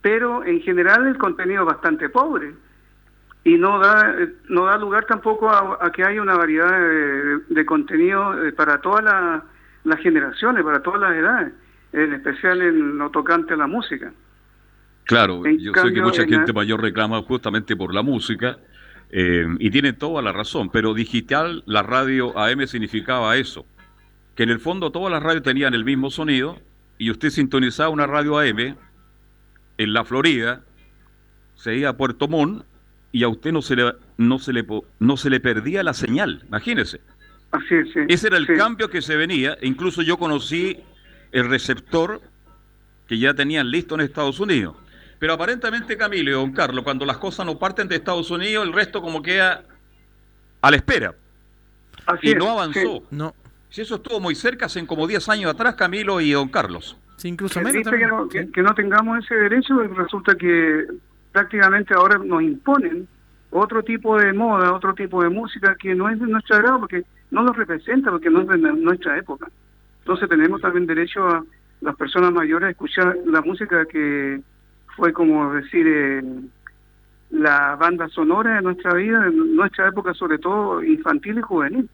pero en general el contenido es bastante pobre y no da no da lugar tampoco a, que haya una variedad de, contenido eh, para todas las generaciones, para todas las edades, en especial en lo tocante a la música. Claro, yo sé que mucha gente mayor reclama justamente por la música eh, y tiene toda la razón, pero digital, la radio AM significaba eso que en el fondo todas las radios tenían el mismo sonido y usted sintonizaba una radio AM en la Florida, se iba a Puerto Montt y a usted no se le, no se le, no se le perdía la señal, imagínese. Así es, Ese era el cambio que se venía, e incluso yo conocí el receptor que ya tenían listo en Estados Unidos. Pero aparentemente, Camilo y don Carlos, cuando las cosas no parten de Estados Unidos, el resto como queda a la espera. y no avanzó. No. Si eso estuvo muy cerca, hace como 10 años atrás, Camilo y don Carlos. Sí, incluso menos. Que no, tengamos ese derecho, resulta que prácticamente ahora nos imponen otro tipo de moda, otro tipo de música que no es de nuestro agrado, porque no nos representa, porque no es de nuestra época. Entonces tenemos también derecho a las personas mayores a escuchar la música que fue como decir eh, la banda sonora de nuestra vida, en nuestra época sobre todo infantil y juvenil.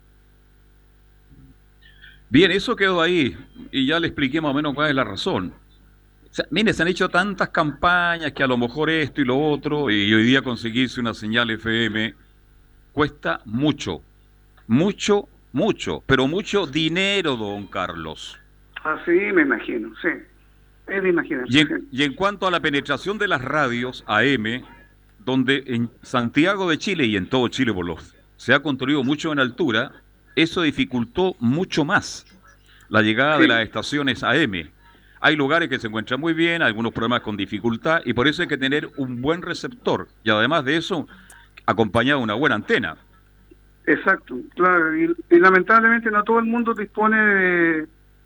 Bien, eso quedó ahí y ya le expliqué más o menos cuál es la razón. Mire, se han hecho tantas campañas que a lo mejor esto y lo otro, y hoy día conseguirse una señal FM cuesta mucho, mucho, mucho, pero mucho dinero, don Carlos. Así me imagino, sí. Es de imaginar. Y en, y en cuanto a la penetración de las radios AM, donde en Santiago de Chile y en todo Chile por los, se ha construido mucho en altura, eso dificultó mucho más la llegada de las estaciones AM. Hay lugares que se encuentran muy bien, algunos problemas con dificultad, y por eso hay que tener un buen receptor. Y además de eso, acompañado de una buena antena. Exacto, claro. Y, lamentablemente no todo el mundo dispone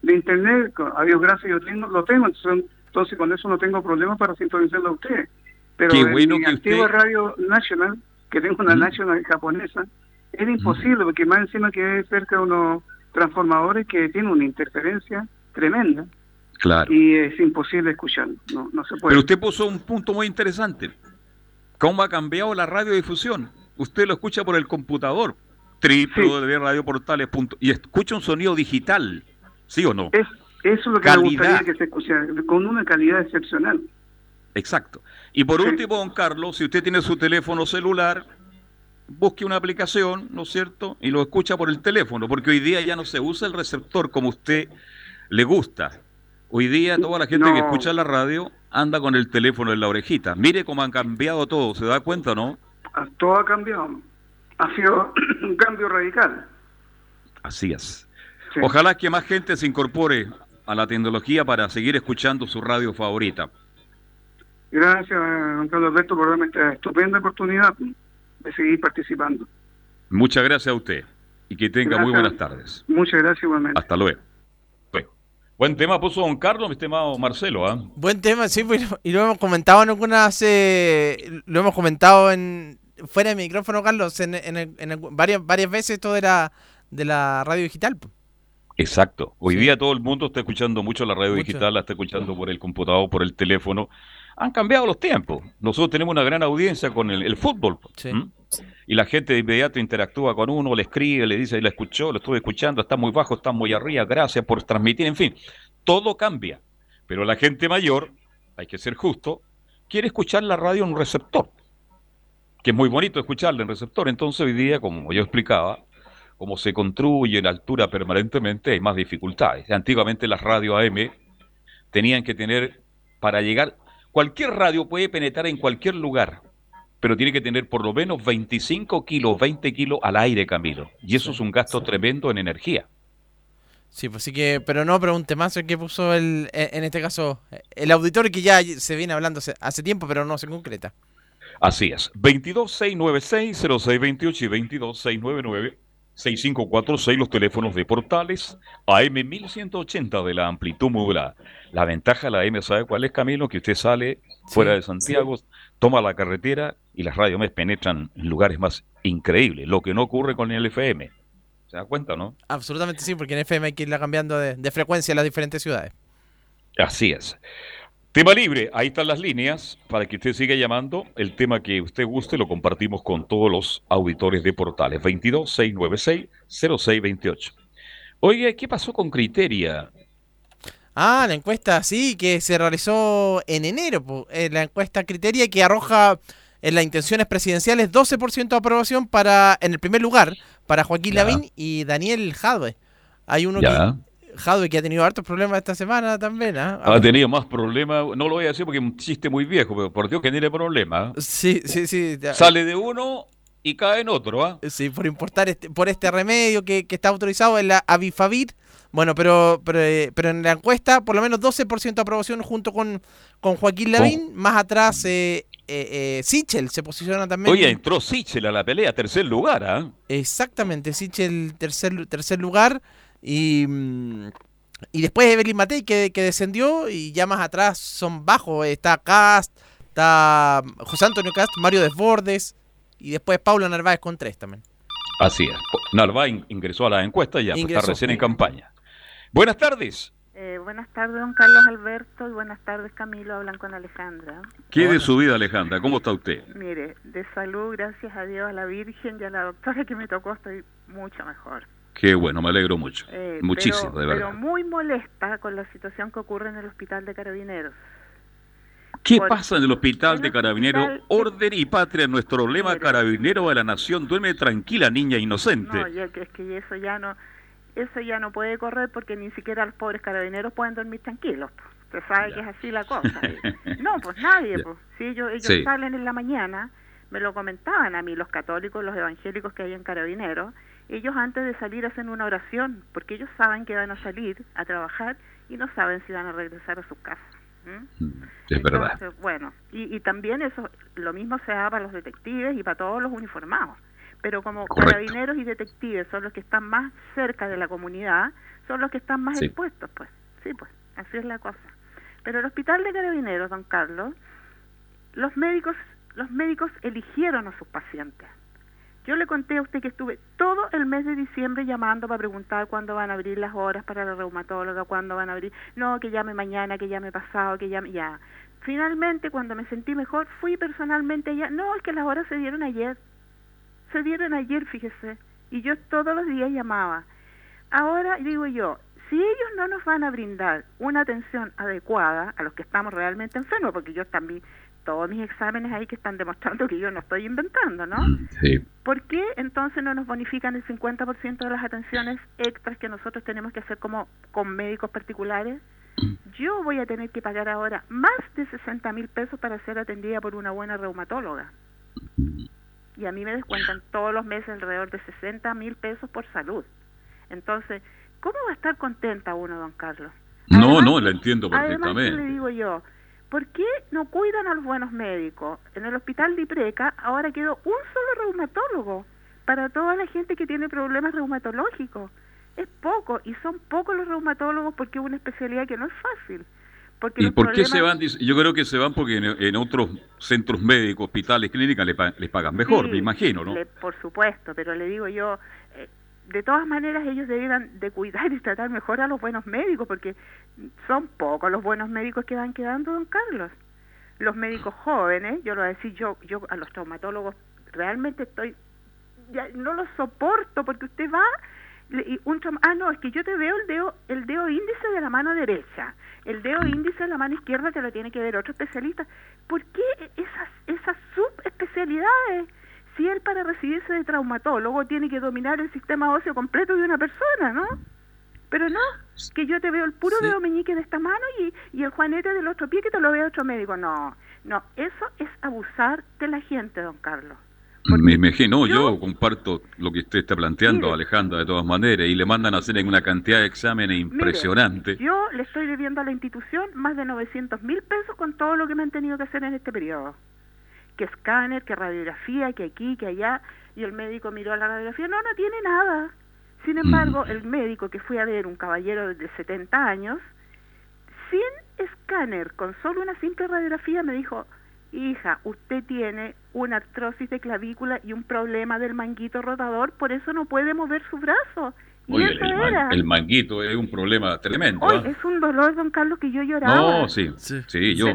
de, Internet. A Dios gracias, yo tengo, lo tengo. Entonces, con eso no tengo problema para sintonizarlo a usted. Pero en mi antigua radio nacional, que tengo una nacional japonesa, es imposible, porque más encima que cerca de unos transformadores que tienen una interferencia tremenda. Claro. Y es imposible escucharlo, no, no se puede. Pero usted puso un punto muy interesante. ¿Cómo ha cambiado la radiodifusión? Usted lo escucha por el computador, www.radioportales. y escucha un sonido digital, ¿sí o no? Es, eso es lo que me gustaría que se escuchara, con una calidad excepcional. Exacto. Y por último, don Carlos, si usted tiene su teléfono celular, busque una aplicación, ¿no es cierto? Y lo escucha por el teléfono, porque hoy día ya no se usa el receptor como usted le gusta. Hoy día toda la gente que escucha la radio anda con el teléfono en la orejita. Mire cómo han cambiado todo, ¿se da cuenta, no? Ah, todo ha cambiado. Ha sido <clears throat> un cambio radical. Así es. Ojalá que más gente se incorpore a la tecnología para seguir escuchando su radio favorita. Gracias, don Carlos Alberto, por darme esta estupenda oportunidad de seguir participando. Muchas gracias a usted y que tenga muy buenas tardes. Muchas gracias igualmente. Hasta luego. Buen tema puso don Carlos, mi estimado Marcelo. ¿ah? Buen tema, sí, y lo hemos comentado en algunas, eh, lo hemos comentado en fuera de micrófono, Carlos, en, varias, varias veces esto de la, de la radio digital. Exacto. Hoy día todo el mundo está escuchando mucho la radio digital, la está escuchando por el computador, por el teléfono han cambiado los tiempos. Nosotros tenemos una gran audiencia con el, fútbol. Y la gente de inmediato interactúa con uno, le escribe, le dice, le escuchó, lo estuve escuchando, está muy bajo, está muy arriba, gracias por transmitir, en fin, todo cambia. Pero la gente mayor, hay que ser justo, quiere escuchar la radio en un receptor, que es muy bonito escucharla en receptor. Entonces hoy día, como yo explicaba, como se construye en altura permanentemente, hay más dificultades. Antiguamente las radios AM tenían que tener, para llegar cualquier radio puede penetrar en cualquier lugar, pero tiene que tener por lo menos 25 kilos, 20 kilos al aire, Camilo. Y eso es un gasto tremendo en energía. Sí, pues sí que, pero no, pero un temazo que puso el, en este caso, el auditor que ya se viene hablando hace, tiempo, pero no se concreta. Así es, 22696-0628 y 22699-6546, los teléfonos de portales, AM 1180 de la amplitud modulada. La ventaja de la AM, ¿sabe cuál es, Camilo? Que usted sale fuera de Santiago, toma la carretera y las radios penetran en lugares más increíbles, lo que no ocurre con el FM. ¿Se da cuenta, no? Absolutamente sí, porque en FM hay que irla cambiando de, frecuencia en las diferentes ciudades. Así es. Tema libre, ahí están las líneas para que usted siga llamando. El tema que usted guste lo compartimos con todos los auditores de portales. 22 696 0628. Oye, ¿qué pasó con Criteria? Ah, la encuesta, sí, que se realizó en enero. Eh, la encuesta Criteria que arroja en las intenciones presidenciales 12% de aprobación para, en el primer lugar, para Joaquín Lavín y Daniel Jadwe. Hay uno que Jadwe que ha tenido hartos problemas esta semana también. ¿ah? Ha tenido más problemas, no lo voy a decir porque es un chiste muy viejo, pero por Dios que tiene problemas. ¿ah? Sí, sí, sí. Sale de uno y cae en otro. ¿ah? Sí, por importar este, por este remedio que, está autorizado en la Avifavit. Bueno, pero, pero, eh, pero, en la encuesta, por lo menos 12% de aprobación junto con, con Joaquín Lavín. Más atrás, eh, eh, eh, Sichel se posiciona también. Oye, entró Sichel a la pelea, tercer lugar, ¿ah? Exactamente, Sichel tercer, tercer lugar. Y, y después Evelyn Matei que, descendió y ya más atrás son bajos. Está Cast, está José Antonio Cast, Mario Desbordes y después Paula Narváez con tres también. Así es. Narváez ingresó a la encuesta y ya está recién en campaña. Buenas tardes. Eh, buenas tardes, don Carlos Alberto, y buenas tardes, Camilo. Hablan con Alejandra. ¿Qué de su vida, Alejandra? ¿Cómo está usted? Mire, de salud, gracias a Dios, a la Virgen y a la doctora que me tocó, estoy mucho mejor. Qué bueno, me alegro mucho. Eh, Muchísimo, de verdad. Pero muy molesta con la situación que ocurre en el hospital de Carabineros. ¿Qué pasa en el hospital de Carabineros? Orden y patria, nuestro lema carabinero de la nación. Duerme tranquila, niña inocente. No, es que eso ya no eso ya no puede correr porque ni siquiera los pobres carabineros pueden dormir tranquilos. Usted sabe que es así la cosa. <laughs> no, pues nadie. Pues. Si ellos, ellos salen en la mañana, me lo comentaban a mí los católicos, los evangélicos que hay en carabineros, ellos antes de salir hacen una oración porque ellos saben que van a salir a trabajar y no saben si van a regresar a sus casas. Mm, es verdad. Bueno, y, y también eso, lo mismo se da para los detectives y para todos los uniformados pero como carabineros y detectives son los que están más cerca de la comunidad, son los que están más expuestos, pues. Sí, pues, así es la cosa. Pero el hospital de carabineros, don Carlos, los médicos, los médicos eligieron a sus pacientes. Yo le conté a usted que estuve todo el mes de diciembre llamando para preguntar cuándo van a abrir las horas para la reumatóloga, cuándo van a abrir. No, que llame mañana, que llame pasado, que llame ya. Finalmente, cuando me sentí mejor, fui personalmente allá. No, es que las horas se dieron ayer se dieron ayer, fíjese, y yo todos los días llamaba. Ahora digo yo, si ellos no nos van a brindar una atención adecuada a los que estamos realmente enfermos, porque yo también, todos mis exámenes ahí que están demostrando que yo no estoy inventando, ¿no? Sí. ¿Por qué entonces no nos bonifican el 50% de las atenciones extras que nosotros tenemos que hacer como con médicos particulares? Yo voy a tener que pagar ahora más de 60 mil pesos para ser atendida por una buena reumatóloga. Y a mí me descuentan todos los meses alrededor de 60 mil pesos por salud. Entonces, ¿cómo va a estar contenta uno, don Carlos? no, no, la entiendo perfectamente. Además, le digo yo, ¿por qué no cuidan a los buenos médicos? En el hospital de Ipreca ahora quedó un solo reumatólogo para toda la gente que tiene problemas reumatológicos. Es poco, y son pocos los reumatólogos porque es una especialidad que no es fácil. ¿Y por qué se van? Yo creo que se van porque en, otros centros médicos, hospitales, clínicas les, pagan mejor, me imagino, ¿no? por supuesto, pero le digo yo, eh, de todas maneras ellos debieran de cuidar y tratar mejor a los buenos médicos, porque son pocos los buenos médicos que van quedando, don Carlos. Los médicos jóvenes, yo lo voy a decir, yo, yo a los traumatólogos realmente estoy, ya no los soporto, porque usted va un ah no es que yo te veo el dedo el dedo índice de la mano derecha el dedo índice de la mano izquierda te lo tiene que ver otro especialista ¿por qué esas esas subespecialidades si él para recibirse de traumatólogo tiene que dominar el sistema óseo completo de una persona no Pero no, que yo te veo el puro dedo meñique de esta mano y, y el juanete del otro pie que te lo veo otro médico. No, no, eso es abusar de la gente, don Carlos. me imagino, yo, comparto lo que usted está planteando, Alejandra, de todas maneras, y le mandan a hacer en una cantidad de exámenes impresionante. yo le estoy debiendo a la institución más de 900 mil pesos con todo lo que me han tenido que hacer en este periodo. Que escáner, que radiografía, que aquí, que allá, y el médico miró la radiografía, no, no tiene nada. Sin embargo, el médico que fue a ver, un caballero de 70 años, sin escáner, con solo una simple radiografía, me dijo, hija, usted tiene una artrosis de clavícula y un problema del manguito rotador, por eso no puede mover su brazo. Y Oye, el, manguito es un problema tremendo. ¿ah? Es un dolor, don Carlos, que yo lloraba. No, sí, sí, yo.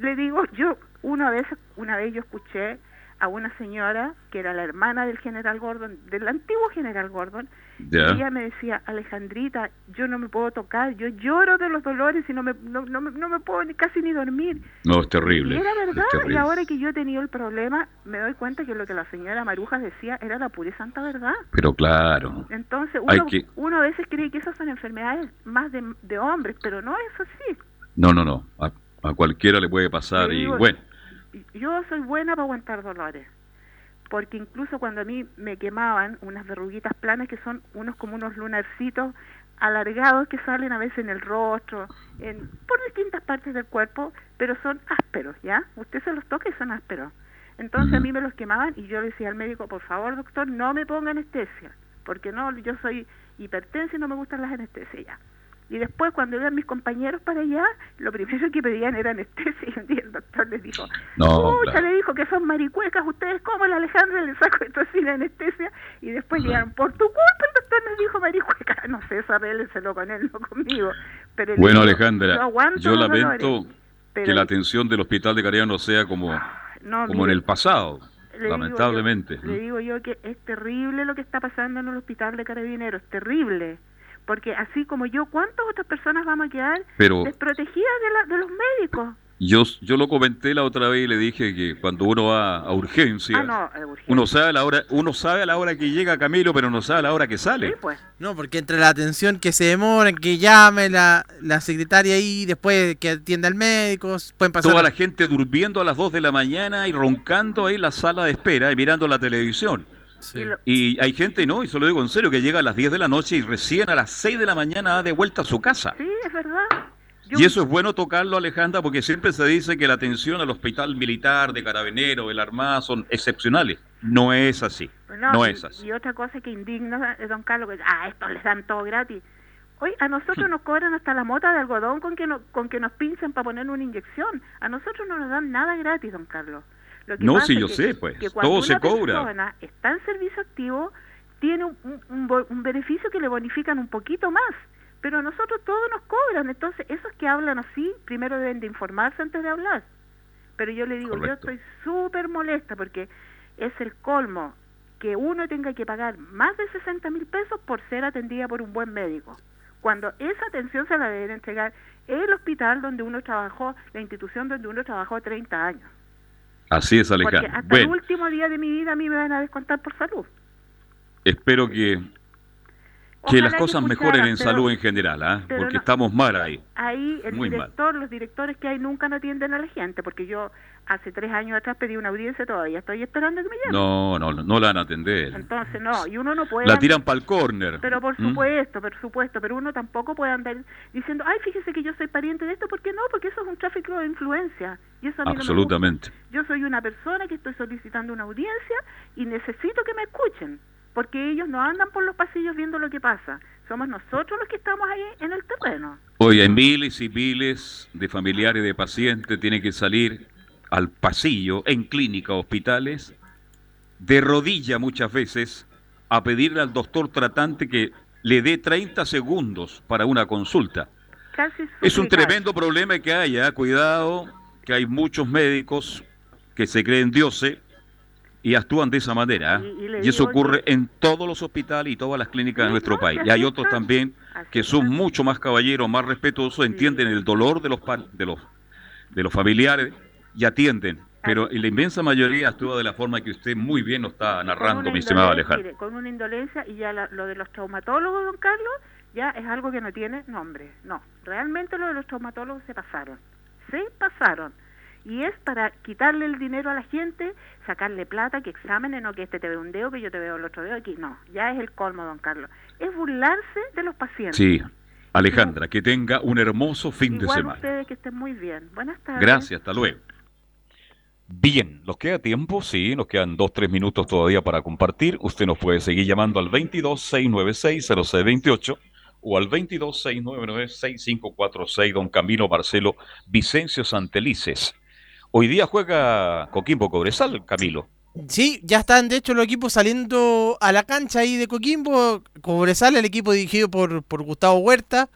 le digo, yo una vez, una vez yo escuché a una señora que era la hermana del general Gordon, del antiguo general Gordon, y ella me decía, Alejandrita, yo no me puedo tocar, yo lloro de los dolores y no me, no, no, me puedo ni, casi ni dormir. No, es terrible. Y era verdad, y ahora que yo he tenido el problema, me doy cuenta que lo que la señora Marujas decía era la pura y santa verdad. Pero claro. Entonces, uno, uno a veces cree que esas son enfermedades más de, de hombres, pero no es así. No, no, no, a, a cualquiera le puede pasar y bueno yo soy buena para aguantar dolores, porque incluso cuando a mí me quemaban unas verruguitas planas que son unos como unos lunarcitos alargados que salen a veces en el rostro, en, por distintas partes del cuerpo, pero son ásperos, ¿ya? Usted se los toca y son ásperos. Entonces a mí me los quemaban y yo le decía al médico, por favor doctor, no me ponga anestesia, porque no, yo soy hipertensa y no me gustan las anestesias ya. Y después, cuando iban mis compañeros para allá, lo primero que pedían era anestesia. Y un día el doctor les dijo, no, le dijo que son maricuecas, ustedes como el Alejandro le saco esto sin anestesia. Y después llegaron, por tu culpa el doctor nos dijo maricueca. <laughs> No sé, lo con él, no conmigo. Pero bueno, Alejandra, yo, lamento que la atención del hospital de Cariano sea como, como en el pasado. lamentablemente. le digo yo que es terrible lo que está pasando en el hospital de Carabineros, terrible porque así como yo, ¿cuántas otras personas vamos a quedar desprotegidas de, los médicos? Yo, yo lo comenté la otra vez y le dije que cuando uno va a urgencia, ah, uno sabe a la hora, uno sabe a la hora que llega Camilo, pero no sabe a la hora que sale. pues. No, porque entre la atención que se demora, que llame la, la secretaria ahí, después que atienda al médico, pueden pasar. Toda la gente durmiendo a las 2 de la mañana y roncando ahí en la sala de espera y mirando la televisión. Y hay gente, no, y se lo digo en serio, que llega a las 10 de la noche y recién a las 6 de la mañana da de vuelta a su casa. Sí, es verdad. Y eso es bueno tocarlo, Alejandra, porque siempre se dice que la atención al hospital militar, de carabineros, de la Armada son excepcionales. No es así. No, es así. Y otra cosa que indigna, eh, don Carlos, que ah, esto les dan todo gratis. Hoy a nosotros nos cobran hasta la mota de algodón con que, con que nos pinchan para poner una inyección. A nosotros no nos dan nada gratis, don Carlos no, si yo sé, pues, todo se cobra. persona está en servicio activo, tiene un, beneficio que le bonifican un poquito más, pero a nosotros todos nos cobran, entonces esos que hablan así, primero deben de informarse antes de hablar. Pero yo le digo, yo estoy súper molesta porque es el colmo que uno tenga que pagar más de 60 mil pesos por ser atendida por un buen médico, cuando esa atención se la deben entregar el hospital donde uno trabajó, la institución donde uno trabajó 30 años. Así es, Alejandro. Porque hasta el último día de mi vida a mí me van a descontar por salud. Espero que, que las cosas mejoren en salud en general, ¿ah? porque estamos mal ahí. Ahí el director, los directores que hay nunca no atienden a la gente, porque yo hace tres años atrás pedí una audiencia todavía, estoy esperando que me llamen. No, no, no la van a atender. Entonces no, y uno no puede... La tiran para el córner. Pero por ¿Mm? supuesto, por supuesto, pero uno tampoco puede andar diciendo, ay, fíjese que yo soy pariente de esto, ¿por qué no? Porque eso es un tráfico de influencia. Y eso a mí Absolutamente. yo soy una persona que estoy solicitando una audiencia y necesito que me escuchen, porque ellos no andan por los pasillos viendo lo que pasa. Somos nosotros los que estamos ahí en el terreno. Hoy hay miles y miles de familiares de pacientes tienen que salir al pasillo en clínica, hospitales, de rodilla muchas veces, a pedirle al doctor tratante que le dé 30 segundos para una consulta. es un tremendo problema que haya, ¿eh? cuidado, que hay muchos médicos que se creen dioses y actúan de esa manera. ¿eh? Y, eso ocurre en todos los hospitales y todas las clínicas de nuestro país. Y hay otros <laughs> también que son mucho más caballeros, más respetuosos, entienden el dolor de los, de los, de los familiares y atienden. Pero la inmensa mayoría actúa de la forma que usted muy bien nos está narrando, mi estimado Alejandro. con una indolencia y ya lo de los traumatólogos, don Carlos, ya es algo que no tiene nombre. No, realmente lo de los traumatólogos se pasaron. Se pasaron. Y es para quitarle el dinero a la gente, sacarle plata, que exámenes, no que este te ve un dedo, que yo te veo el otro dedo aquí. No, ya es el colmo, don Carlos. Es burlarse de los pacientes. Sí. Alejandra, que tenga un hermoso fin de semana. ustedes que estén muy bien. Buenas tardes. Gracias, hasta luego. Bien, ¿nos queda tiempo? Sí, nos quedan dos, tres minutos todavía para compartir. Usted nos puede seguir llamando al 22-696-0628 o al 22-699-6546, don Camilo Marcelo Vicencio Santelices. Hoy día juega Coquimbo Cobresal, Camilo. Sí, ya están de hecho los equipos saliendo a la cancha ahí de Coquimbo. Cobresal, el equipo dirigido por, por Gustavo Huerta.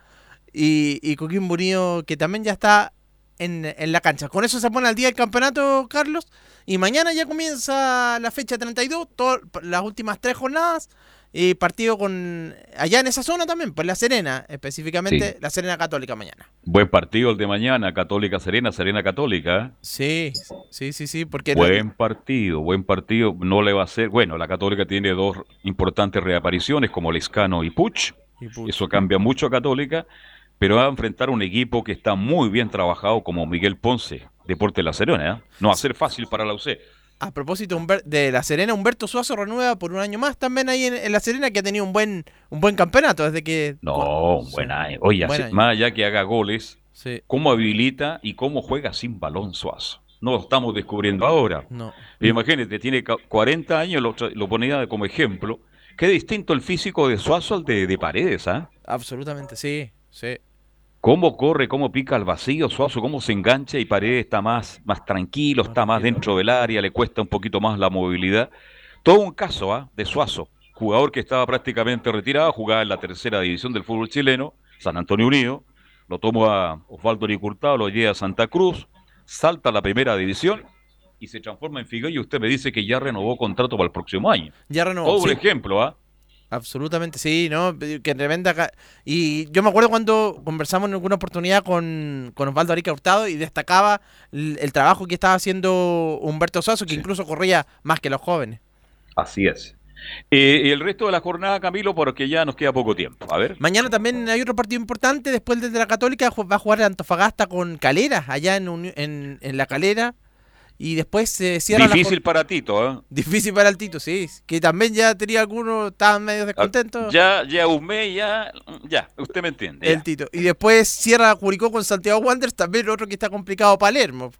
Y, y Coquimbo Unido, que también ya está en, en, la cancha. Con eso se pone al día el campeonato, Carlos. Y mañana ya comienza la fecha 32, todas las últimas tres jornadas. Y partido con allá en esa zona también, pues La Serena, específicamente La Serena Católica mañana. Buen partido el de mañana, Católica Serena, Serena Católica. Sí, sí, sí, sí, porque buen partido, buen partido, no le va a ser, bueno, la Católica tiene dos importantes reapariciones como Lescano y Puch. y Puch. Eso cambia mucho a Católica, pero va a enfrentar un equipo que está muy bien trabajado como Miguel Ponce, Deporte La Serena, ¿eh? No va a ser fácil para la UC. A propósito de La Serena, Humberto Suazo renueva por un año más también ahí en, La Serena, que ha tenido un buen un buen campeonato desde que... No, un buen año. Oye, más allá que haga goles, cómo habilita y cómo juega sin balón Suazo. No lo estamos descubriendo ahora. No. Imagínate, tiene 40 años, lo, lo ponía como ejemplo. Qué distinto el físico de Suazo al de, de Paredes, ¿ah? Absolutamente, sí, sí cómo corre, cómo pica al vacío, Suazo, cómo se engancha y Paredes está más, más tranquilo, está más dentro del área, le cuesta un poquito más la movilidad. Todo un caso ¿ah? de Suazo, jugador que estaba prácticamente retirado, jugaba en la tercera división del fútbol chileno, San Antonio Unido, lo tomó a Osvaldo Nicurtado, lo lleva a Santa Cruz, salta a la primera división y se transforma en Figueroa y usted me dice que ya renovó contrato para el próximo año. Ya renovó. Todo un ejemplo, ¿ah? Absolutamente, sí, ¿no? Que tremenda. Y yo me acuerdo cuando conversamos en alguna oportunidad con, con Osvaldo Arica Hurtado y destacaba el, trabajo que estaba haciendo Humberto Sasso, que incluso corría más que los jóvenes. Así es. Eh, y el resto de la jornada, Camilo, porque ya nos queda poco tiempo. A ver. Mañana también hay otro partido importante. Después de la Católica va a jugar Antofagasta con Calera, allá en, en, en La Calera y después se cierra Difícil para Tito, ¿eh? Difícil para el Tito, sí. Que también ya tenía algunos, estaban medio descontentos. Ya, ya un mes, ya, ya, usted me entiende. El Tito. Y después cierra Curicó con Santiago Wanderers, también otro que está complicado, Palermo.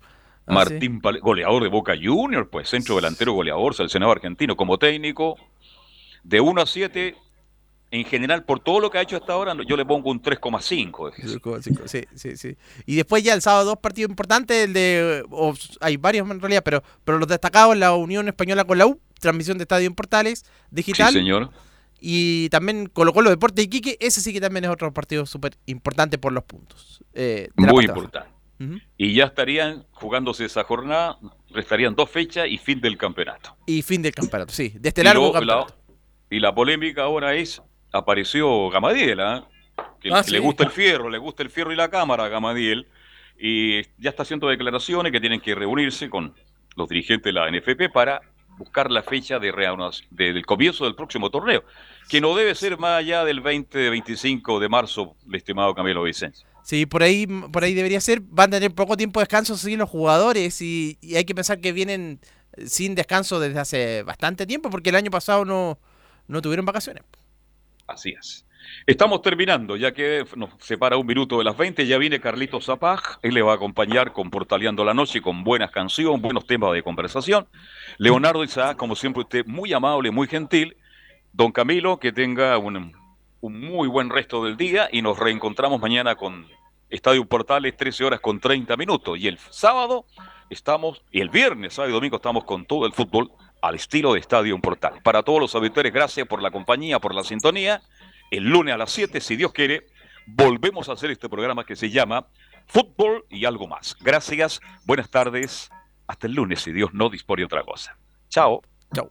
Martín Palermo, goleador de Boca Junior, pues centro delantero goleador, seleccionado argentino como técnico. De 1 a 7, en general, por todo lo que ha hecho hasta ahora, yo le pongo un 3,5. Sí, sí, sí. Y después ya el sábado dos partidos importantes, el de, hay varios en realidad, pero, pero los destacados, la Unión Española con la U, transmisión de Estadio en Portales, digital. Sí, señor. Y también colocó los Deportes de Iquique, ese sí que también es otro partido súper importante por los puntos. Eh, Muy importante. Y ya estarían jugándose esa jornada, restarían dos fechas y fin del campeonato. Y fin del campeonato, sí, de este largo campeonato. y la polémica ahora es apareció Gamadiel, ¿ah? que, ah, le gusta el fierro, le gusta el fierro y la cámara a Gamadiel, y ya está haciendo declaraciones que tienen que reunirse con los dirigentes de la NFP para buscar la fecha de del comienzo del próximo torneo, que no debe ser más allá del 20-25 de marzo, el estimado Camilo Vicente. Sí, por ahí, por ahí debería ser. Van a tener poco tiempo de descanso siguen los jugadores y, y, hay que pensar que vienen sin descanso desde hace bastante tiempo porque el año pasado no, no tuvieron vacaciones. Así es. Estamos terminando, ya que nos separa un minuto de las 20. Ya viene Carlito Zapaj. Él le va a acompañar con Portaleando la Noche, con buenas canciones, buenos temas de conversación. Leonardo Isaac, como siempre, usted muy amable, muy gentil. Don Camilo, que tenga un, un muy buen resto del día y nos reencontramos mañana con Estadio Portales, 13 horas con 30 minutos. Y el sábado estamos, y el viernes, sábado y domingo estamos con todo el fútbol al estilo de Estadio Portal. Para todos los auditores, gracias por la compañía, por la sintonía. El lunes a las 7, si Dios quiere, volvemos a hacer este programa que se llama Fútbol y algo más. Gracias, buenas tardes. Hasta el lunes, si Dios no dispone otra cosa. Chao. Chao.